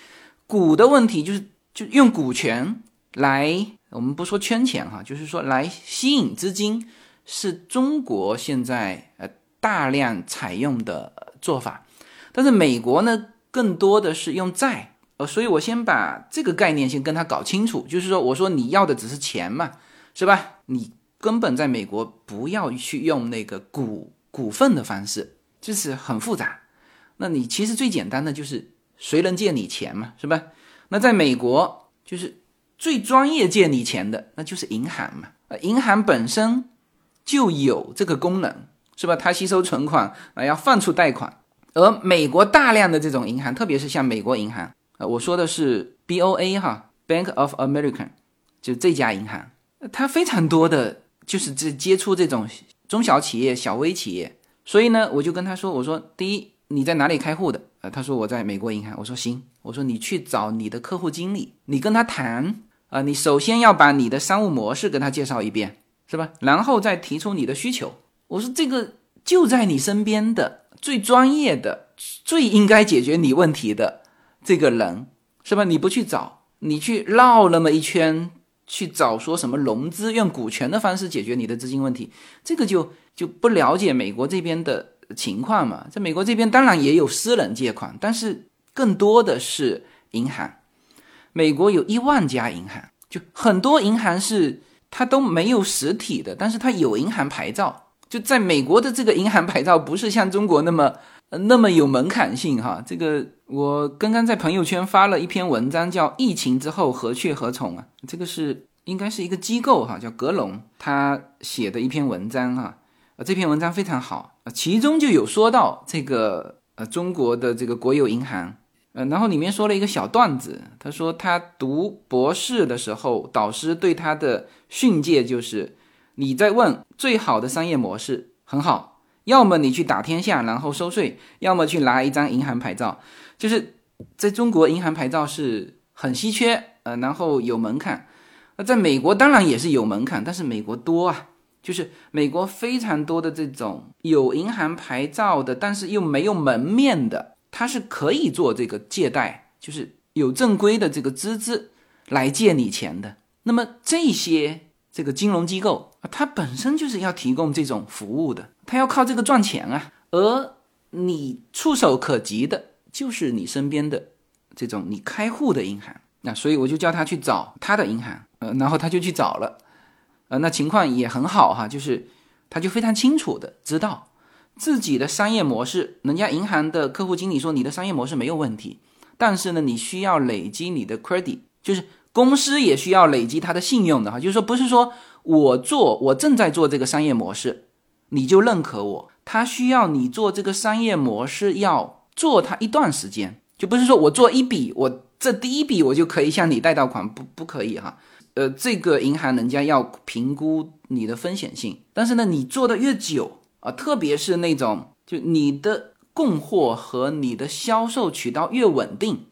股的问题就是就用股权来，我们不说圈钱哈，就是说来吸引资金，是中国现在呃大量采用的做法。但是美国呢，更多的是用债。呃，所以我先把这个概念先跟他搞清楚，就是说，我说你要的只是钱嘛。是吧？你根本在美国不要去用那个股股份的方式，就是很复杂。那你其实最简单的就是谁能借你钱嘛，是吧？那在美国就是最专业借你钱的，那就是银行嘛。呃，银行本身就有这个功能，是吧？它吸收存款啊，要放出贷款。而美国大量的这种银行，特别是像美国银行，呃，我说的是 B O A 哈，Bank of America，就这家银行。它非常多的就是这接触这种中小企业、小微企业，所以呢，我就跟他说：“我说第一，你在哪里开户的？”呃，他说我在美国银行。我说行，我说你去找你的客户经理，你跟他谈啊，你首先要把你的商务模式跟他介绍一遍，是吧？然后再提出你的需求。我说这个就在你身边的最专业的、最应该解决你问题的这个人，是吧？你不去找，你去绕那么一圈。去找说什么融资用股权的方式解决你的资金问题，这个就就不了解美国这边的情况嘛。在美国这边当然也有私人借款，但是更多的是银行。美国有一万家银行，就很多银行是它都没有实体的，但是它有银行牌照。就在美国的这个银行牌照不是像中国那么。那么有门槛性哈，这个我刚刚在朋友圈发了一篇文章，叫《疫情之后何去何从》啊，这个是应该是一个机构哈，叫格隆他写的一篇文章哈，呃，这篇文章非常好，其中就有说到这个呃中国的这个国有银行，呃，然后里面说了一个小段子，他说他读博士的时候，导师对他的训诫就是，你在问最好的商业模式很好。要么你去打天下，然后收税；要么去拿一张银行牌照。就是在中国，银行牌照是很稀缺，呃，然后有门槛。那在美国当然也是有门槛，但是美国多啊，就是美国非常多的这种有银行牌照的，但是又没有门面的，它是可以做这个借贷，就是有正规的这个资质来借你钱的。那么这些。这个金融机构啊，它本身就是要提供这种服务的，它要靠这个赚钱啊。而你触手可及的，就是你身边的这种你开户的银行。那所以我就叫他去找他的银行，呃，然后他就去找了，呃，那情况也很好哈，就是他就非常清楚的知道自己的商业模式，人家银行的客户经理说你的商业模式没有问题，但是呢，你需要累积你的 credit，就是。公司也需要累积它的信用的哈，就是说不是说我做我正在做这个商业模式，你就认可我，他需要你做这个商业模式要做它一段时间，就不是说我做一笔，我这第一笔我就可以向你贷到款，不不可以哈。呃，这个银行人家要评估你的风险性，但是呢，你做的越久啊，特别是那种就你的供货和你的销售渠道越稳定，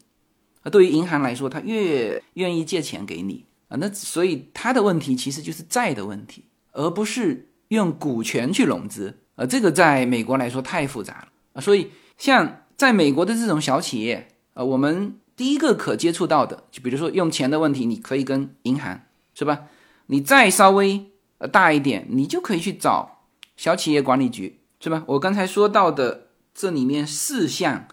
对于银行来说，他越愿意借钱给你啊。那所以他的问题其实就是债的问题，而不是用股权去融资。啊，这个在美国来说太复杂了啊。所以像在美国的这种小企业，啊，我们第一个可接触到的，就比如说用钱的问题，你可以跟银行，是吧？你再稍微呃大一点，你就可以去找小企业管理局，是吧？我刚才说到的这里面四项，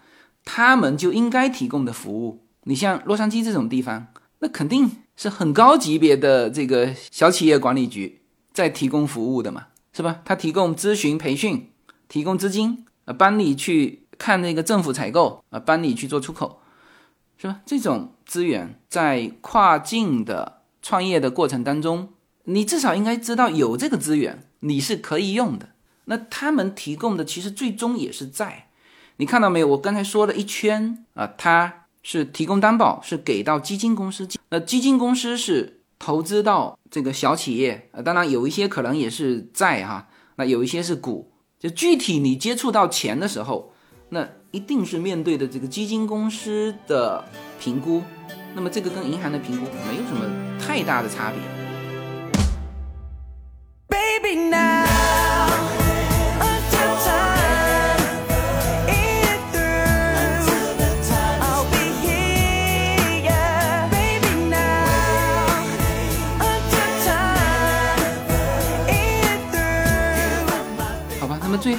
他们就应该提供的服务，你像洛杉矶这种地方，那肯定是很高级别的这个小企业管理局在提供服务的嘛，是吧？他提供咨询培训，提供资金，呃，帮你去看那个政府采购，啊，帮你去做出口，是吧？这种资源在跨境的。创业的过程当中，你至少应该知道有这个资源，你是可以用的。那他们提供的其实最终也是在，你看到没有？我刚才说了一圈啊，他是提供担保，是给到基金公司，那基金公司是投资到这个小企业啊，当然有一些可能也是债哈，那有一些是股，就具体你接触到钱的时候，那一定是面对的这个基金公司的评估。那么这个跟银行的评估没有什么太大的差别。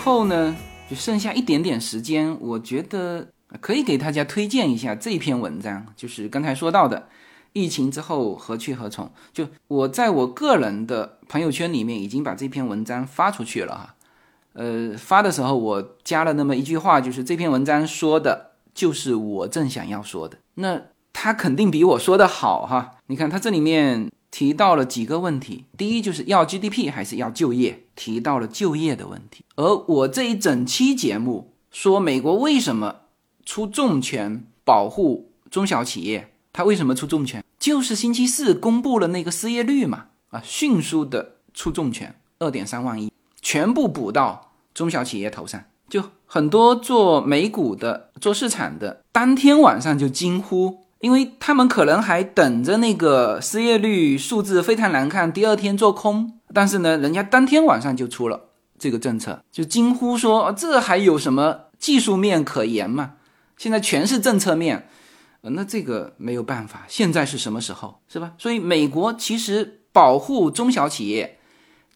后呢，就剩下一点点时间，我觉得。可以给大家推荐一下这篇文章，就是刚才说到的，疫情之后何去何从？就我在我个人的朋友圈里面已经把这篇文章发出去了哈。呃，发的时候我加了那么一句话，就是这篇文章说的就是我正想要说的。那他肯定比我说的好哈。你看他这里面提到了几个问题，第一就是要 GDP 还是要就业，提到了就业的问题。而我这一整期节目说美国为什么？出重拳保护中小企业，他为什么出重拳？就是星期四公布了那个失业率嘛，啊，迅速的出重拳，二点三万亿，全部补到中小企业头上。就很多做美股的、做市场的，当天晚上就惊呼，因为他们可能还等着那个失业率数字非常难看，第二天做空。但是呢，人家当天晚上就出了这个政策，就惊呼说，这还有什么技术面可言吗？现在全是政策面，那这个没有办法。现在是什么时候，是吧？所以美国其实保护中小企业，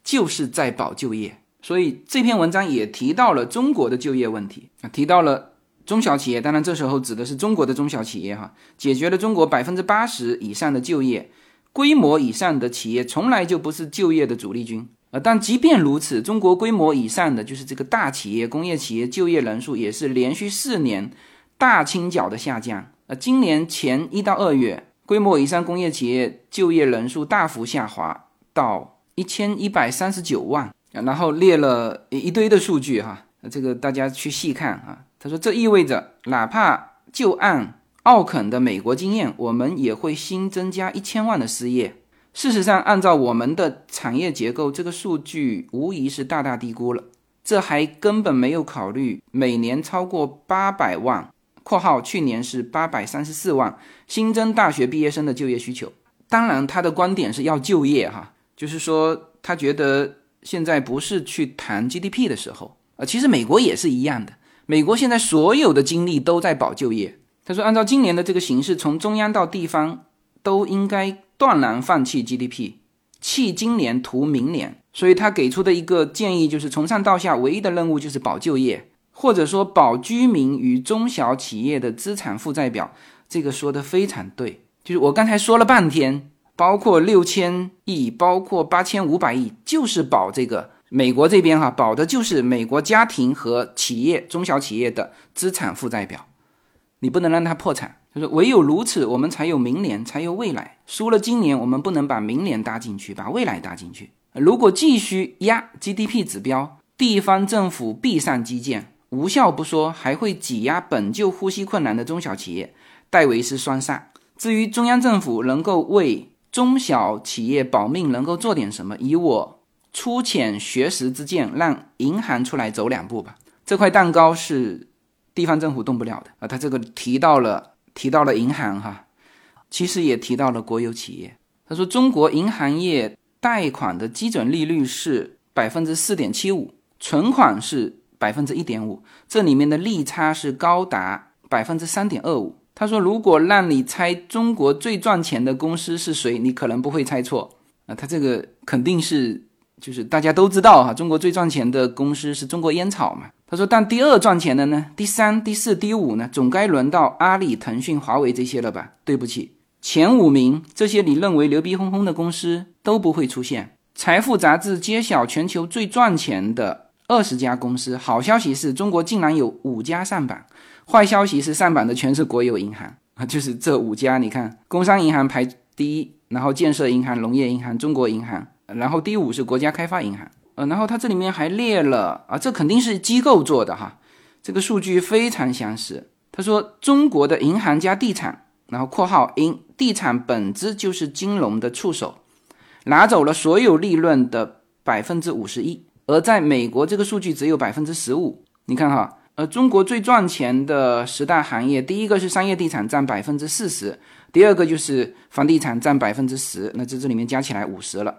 就是在保就业。所以这篇文章也提到了中国的就业问题啊，提到了中小企业。当然，这时候指的是中国的中小企业哈，解决了中国百分之八十以上的就业规模以上的企业，从来就不是就业的主力军啊。但即便如此，中国规模以上的就是这个大企业、工业企业就业人数也是连续四年。大倾角的下降，呃，今年前一到二月，规模以上工业企业就业人数大幅下滑到一千一百三十九万，然后列了一堆的数据哈，这个大家去细看啊。他说这意味着，哪怕就按奥肯的美国经验，我们也会新增加一千万的失业。事实上，按照我们的产业结构，这个数据无疑是大大低估了。这还根本没有考虑每年超过八百万。括号去年是八百三十四万新增大学毕业生的就业需求，当然他的观点是要就业哈，就是说他觉得现在不是去谈 GDP 的时候啊，其实美国也是一样的，美国现在所有的精力都在保就业。他说按照今年的这个形势，从中央到地方都应该断然放弃 GDP，弃今年图明年，所以他给出的一个建议就是从上到下唯一的任务就是保就业。或者说保居民与中小企业的资产负债表，这个说的非常对。就是我刚才说了半天，包括六千亿，包括八千五百亿，就是保这个美国这边哈，保的就是美国家庭和企业、中小企业的资产负债表。你不能让它破产。他说，唯有如此，我们才有明年，才有未来。输了今年，我们不能把明年搭进去，把未来搭进去。如果继续压 GDP 指标，地方政府必上基建。无效不说，还会挤压本就呼吸困难的中小企业，戴维斯双杀。至于中央政府能够为中小企业保命，能够做点什么？以我粗浅学识之见，让银行出来走两步吧。这块蛋糕是地方政府动不了的啊。他这个提到了提到了银行哈，其实也提到了国有企业。他说中国银行业贷款的基准利率是百分之四点七五，存款是百分之一点五，这里面的利差是高达百分之三点二五。他说，如果让你猜中国最赚钱的公司是谁，你可能不会猜错啊。他这个肯定是。就是大家都知道哈，中国最赚钱的公司是中国烟草嘛。他说，但第二赚钱的呢？第三、第四、第五呢？总该轮到阿里、腾讯、华为这些了吧？对不起，前五名这些你认为牛逼哄哄的公司都不会出现。财富杂志揭晓全球最赚钱的二十家公司，好消息是中国竟然有五家上榜，坏消息是上榜的全是国有银行啊，就是这五家，你看，工商银行排第一，然后建设银行、农业银行、中国银行。然后第五是国家开发银行，呃，然后它这里面还列了啊，这肯定是机构做的哈，这个数据非常详实。他说中国的银行加地产，然后括号银地产本质就是金融的触手，拿走了所有利润的百分之五十一，而在美国这个数据只有百分之十五。你看哈，呃，中国最赚钱的十大行业，第一个是商业地产占百分之四十，第二个就是房地产占百分之十，那这这里面加起来五十了。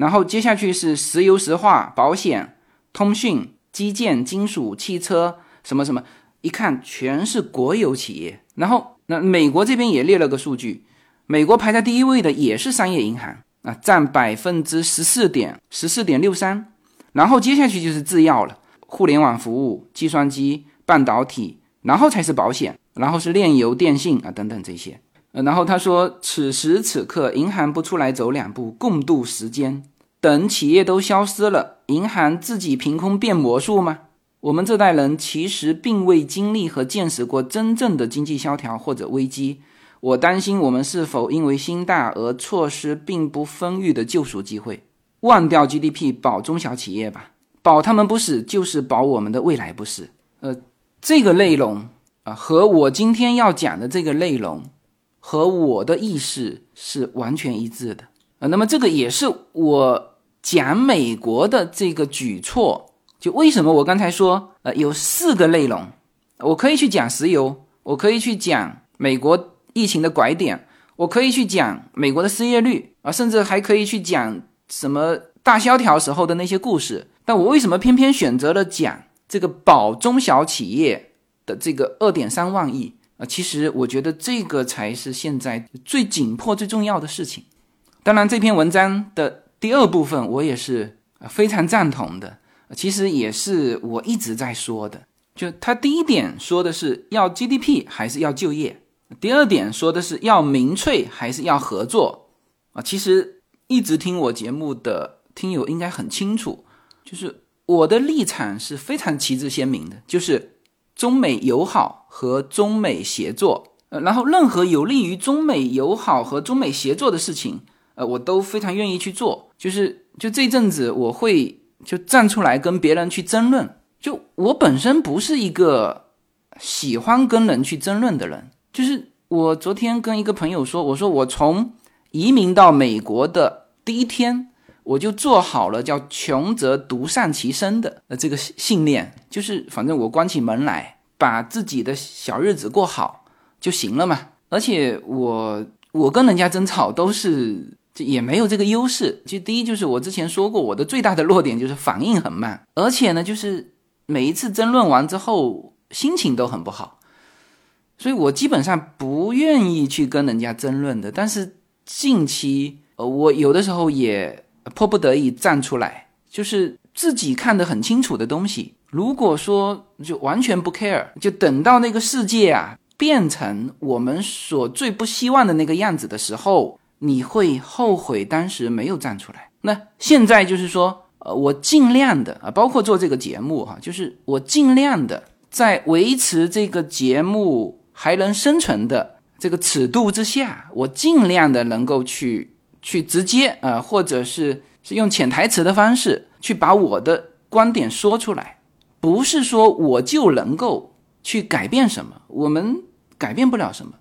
然后接下去是石油石化、保险、通讯、基建、金属、汽车，什么什么，一看全是国有企业。然后那美国这边也列了个数据，美国排在第一位的也是商业银行啊，占百分之十四点十四点六三。然后接下去就是制药了，互联网服务、计算机、半导体，然后才是保险，然后是炼油、电信啊等等这些。然后他说，此时此刻，银行不出来走两步，共度时间，等企业都消失了，银行自己凭空变魔术吗？我们这代人其实并未经历和见识过真正的经济萧条或者危机。我担心我们是否因为心大而错失并不丰裕的救赎机会？忘掉 GDP，保中小企业吧，保他们不死，就是保我们的未来不死。呃，这个内容啊，和我今天要讲的这个内容。和我的意识是完全一致的啊，那么这个也是我讲美国的这个举措，就为什么我刚才说呃有四个内容，我可以去讲石油，我可以去讲美国疫情的拐点，我可以去讲美国的失业率啊，甚至还可以去讲什么大萧条时候的那些故事，但我为什么偏偏选择了讲这个保中小企业的这个二点三万亿？啊，其实我觉得这个才是现在最紧迫、最重要的事情。当然，这篇文章的第二部分我也是非常赞同的。其实也是我一直在说的，就他第一点说的是要 GDP 还是要就业，第二点说的是要民粹还是要合作。啊，其实一直听我节目的听友应该很清楚，就是我的立场是非常旗帜鲜明的，就是。中美友好和中美协作，呃，然后任何有利于中美友好和中美协作的事情，呃，我都非常愿意去做。就是就这阵子，我会就站出来跟别人去争论。就我本身不是一个喜欢跟人去争论的人。就是我昨天跟一个朋友说，我说我从移民到美国的第一天。我就做好了叫“穷则独善其身”的呃这个信念，就是反正我关起门来，把自己的小日子过好就行了嘛。而且我我跟人家争吵都是也没有这个优势。就第一就是我之前说过，我的最大的弱点就是反应很慢，而且呢，就是每一次争论完之后心情都很不好，所以我基本上不愿意去跟人家争论的。但是近期呃，我有的时候也。迫不得已站出来，就是自己看得很清楚的东西。如果说就完全不 care，就等到那个世界啊变成我们所最不希望的那个样子的时候，你会后悔当时没有站出来。那现在就是说，呃，我尽量的啊，包括做这个节目哈，就是我尽量的在维持这个节目还能生存的这个尺度之下，我尽量的能够去。去直接啊，或者是是用潜台词的方式去把我的观点说出来，不是说我就能够去改变什么，我们改变不了什么，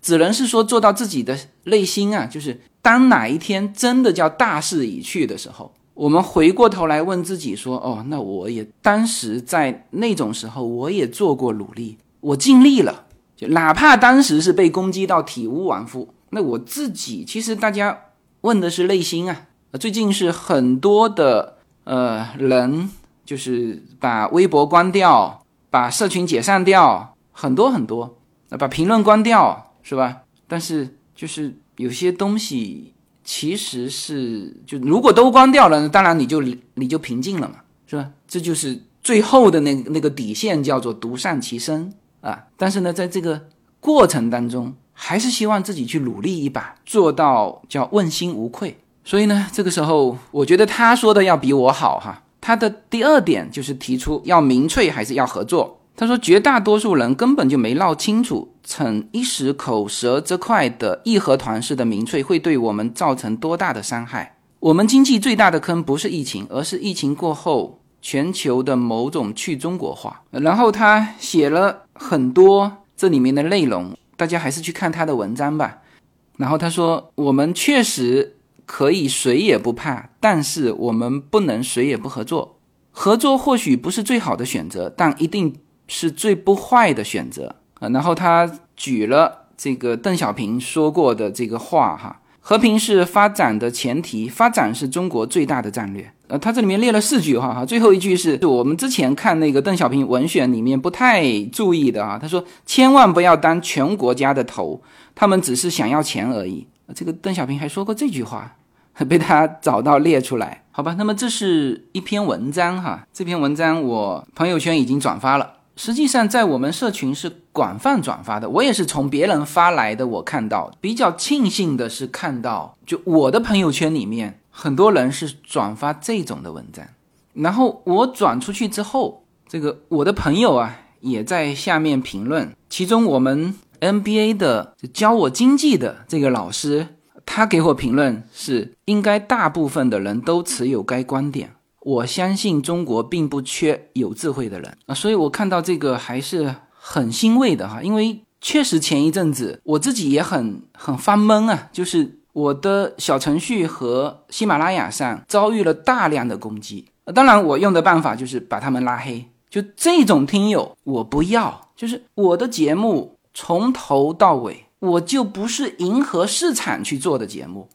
只能是说做到自己的内心啊，就是当哪一天真的叫大势已去的时候，我们回过头来问自己说，哦，那我也当时在那种时候我也做过努力，我尽力了，就哪怕当时是被攻击到体无完肤，那我自己其实大家问的是内心啊。最近是很多的呃人，就是把微博关掉，把社群解散掉，很多很多，把评论关掉，是吧？但是就是有些东西其实是，就如果都关掉了，当然你就你就平静了嘛，是吧？这就是最后的那那个底线，叫做独善其身啊。但是呢，在这个过程当中，还是希望自己去努力一把，做到叫问心无愧。所以呢，这个时候我觉得他说的要比我好哈。他的第二点就是提出要民粹还是要合作。他说绝大多数人根本就没闹清楚，逞一时口舌之快的义和团式的民粹会对我们造成多大的伤害。我们经济最大的坑不是疫情，而是疫情过后全球的某种去中国化。然后他写了很多这里面的内容，大家还是去看他的文章吧。然后他说我们确实。可以谁也不怕，但是我们不能谁也不合作。合作或许不是最好的选择，但一定是最不坏的选择啊。然后他举了这个邓小平说过的这个话哈：和平是发展的前提，发展是中国最大的战略。呃，他这里面列了四句话哈，最后一句是我们之前看那个邓小平文选里面不太注意的啊。他说：千万不要当全国家的头，他们只是想要钱而已。这个邓小平还说过这句话，被他找到列出来，好吧？那么这是一篇文章哈，这篇文章我朋友圈已经转发了，实际上在我们社群是广泛转发的，我也是从别人发来的，我看到比较庆幸的是看到，就我的朋友圈里面很多人是转发这种的文章，然后我转出去之后，这个我的朋友啊也在下面评论，其中我们。NBA 的教我经济的这个老师，他给我评论是：应该大部分的人都持有该观点。我相信中国并不缺有智慧的人啊，所以我看到这个还是很欣慰的哈。因为确实前一阵子我自己也很很发懵啊，就是我的小程序和喜马拉雅上遭遇了大量的攻击。当然，我用的办法就是把他们拉黑。就这种听友，我不要。就是我的节目。从头到尾，我就不是迎合市场去做的节目。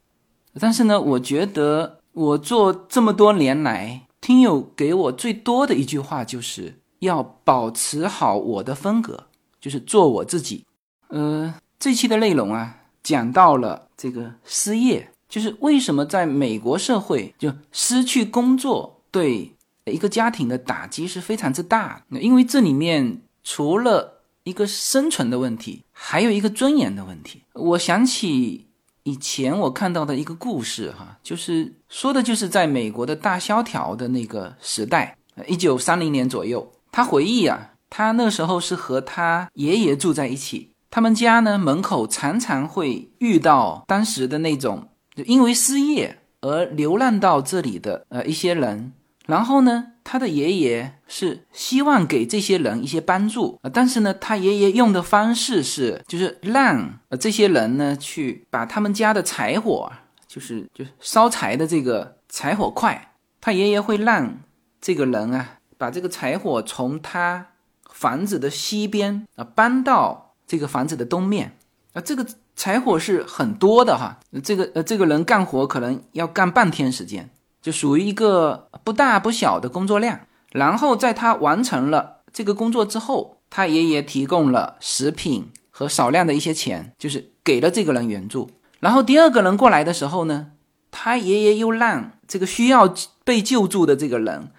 但是呢，我觉得我做这么多年来，听友给我最多的一句话，就是要保持好我的风格，就是做我自己。呃，这期的内容啊，讲到了这个失业，就是为什么在美国社会，就失去工作对一个家庭的打击是非常之大。因为这里面除了一个生存的问题，还有一个尊严的问题。我想起以前我看到的一个故事，哈，就是说的就是在美国的大萧条的那个时代，一九三零年左右。他回忆啊，他那时候是和他爷爷住在一起，他们家呢门口常常会遇到当时的那种因为失业而流浪到这里的呃一些人。然后呢，他的爷爷是希望给这些人一些帮助啊，但是呢，他爷爷用的方式是，就是让呃这些人呢去把他们家的柴火，就是就是烧柴的这个柴火块，他爷爷会让这个人啊把这个柴火从他房子的西边啊搬到这个房子的东面啊，这个柴火是很多的哈，这个呃这个人干活可能要干半天时间。就属于一个不大不小的工作量，然后在他完成了这个工作之后，他爷爷提供了食品和少量的一些钱，就是给了这个人援助。然后第二个人过来的时候呢，他爷爷又让这个需要被救助的这个人，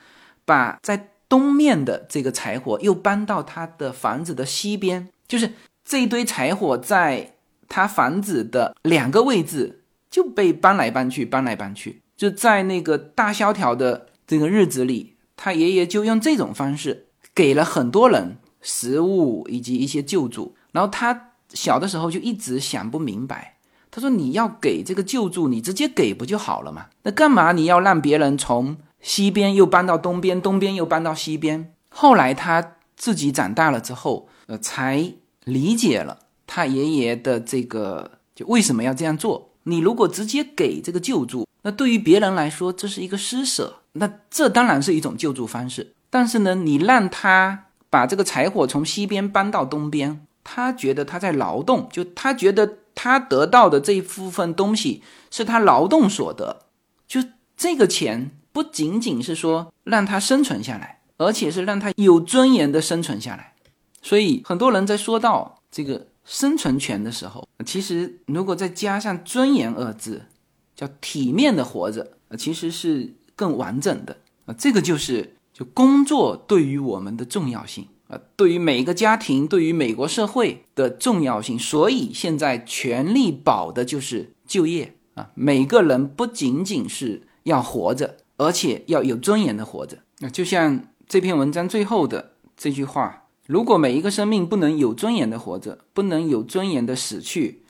把在东面的这个柴火又搬到他的房子的西边，就是这一堆柴火在他房子的两个位置就被搬来搬去，搬来搬去。就在那个大萧条的这个日子里，他爷爷就用这种方式给了很多人食物以及一些救助。然后他小的时候就一直想不明白，他说：“你要给这个救助，你直接给不就好了嘛？那干嘛你要让别人从西边又搬到东边，东边又搬到西边？”后来他自己长大了之后，呃，才理解了他爷爷的这个就为什么要这样做。你如果直接给这个救助，那对于别人来说，这是一个施舍，那这当然是一种救助方式。但是呢，你让他把这个柴火从西边搬到东边，他觉得他在劳动，就他觉得他得到的这一部分东西是他劳动所得，就这个钱不仅仅是说让他生存下来，而且是让他有尊严的生存下来。所以很多人在说到这个生存权的时候，其实如果再加上“尊严”二字，叫体面的活着，其实是更完整的啊。这个就是。就工作对于我们的重要性啊，对于每一个家庭，对于美国社会的重要性，所以现在全力保的就是就业啊。每个人不仅仅是要活着，而且要有尊严的活着。那就像这篇文章最后的这句话：如果每一个生命不能有尊严的活着，不能有尊严的死去，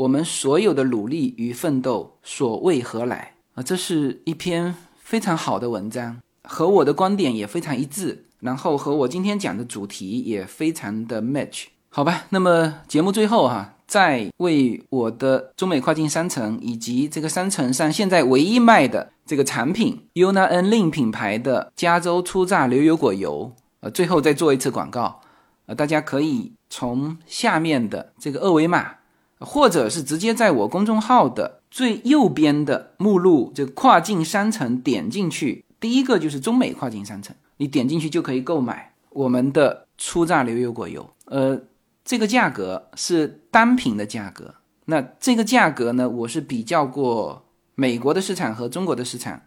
我们所有的努力与奋斗所为何来啊？这是一篇非常好的文章。和我的观点也非常一致，然后和我今天讲的主题也非常的 match，好吧？那么节目最后哈，再为我的中美跨境商城以及这个商城上现在唯一卖的这个产品 Una N Lin 品牌的加州初榨牛油果油，呃，最后再做一次广告，呃，大家可以从下面的这个二维码，或者是直接在我公众号的最右边的目录，这个跨境商城点进去。第一个就是中美跨境商城，你点进去就可以购买我们的初榨牛油果油。呃，这个价格是单品的价格。那这个价格呢，我是比较过美国的市场和中国的市场，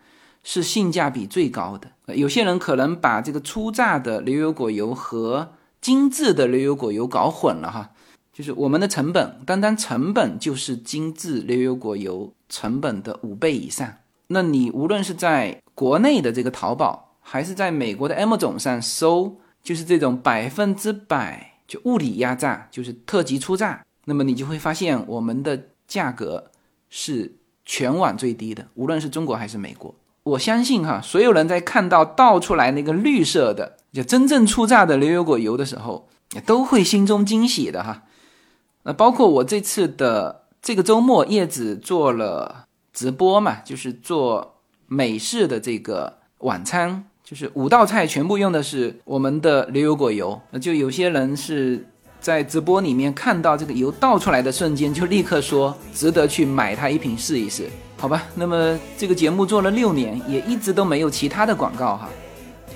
是性价比最高的。有些人可能把这个初榨的牛油果油和精致的牛油果油搞混了哈，就是我们的成本，单单成本就是精致牛油果油成本的五倍以上。那你无论是在国内的这个淘宝，还是在美国的 Amazon 上搜，就是这种百分之百就物理压榨，就是特级初榨，那么你就会发现我们的价格是全网最低的，无论是中国还是美国。我相信哈，所有人在看到倒出来那个绿色的，就真正初榨的牛油果油的时候，都会心中惊喜的哈。那包括我这次的这个周末，叶子做了。直播嘛，就是做美式的这个晚餐，就是五道菜全部用的是我们的牛油果油。那就有些人是在直播里面看到这个油倒出来的瞬间，就立刻说值得去买它一瓶试一试，好吧？那么这个节目做了六年，也一直都没有其他的广告哈，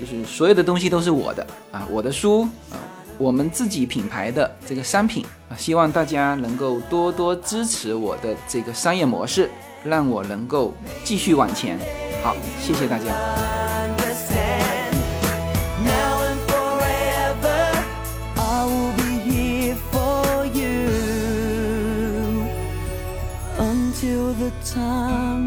就是所有的东西都是我的啊，我的书啊，我们自己品牌的这个商品啊，希望大家能够多多支持我的这个商业模式。让我能够继续往前。好，谢谢大家。Until the time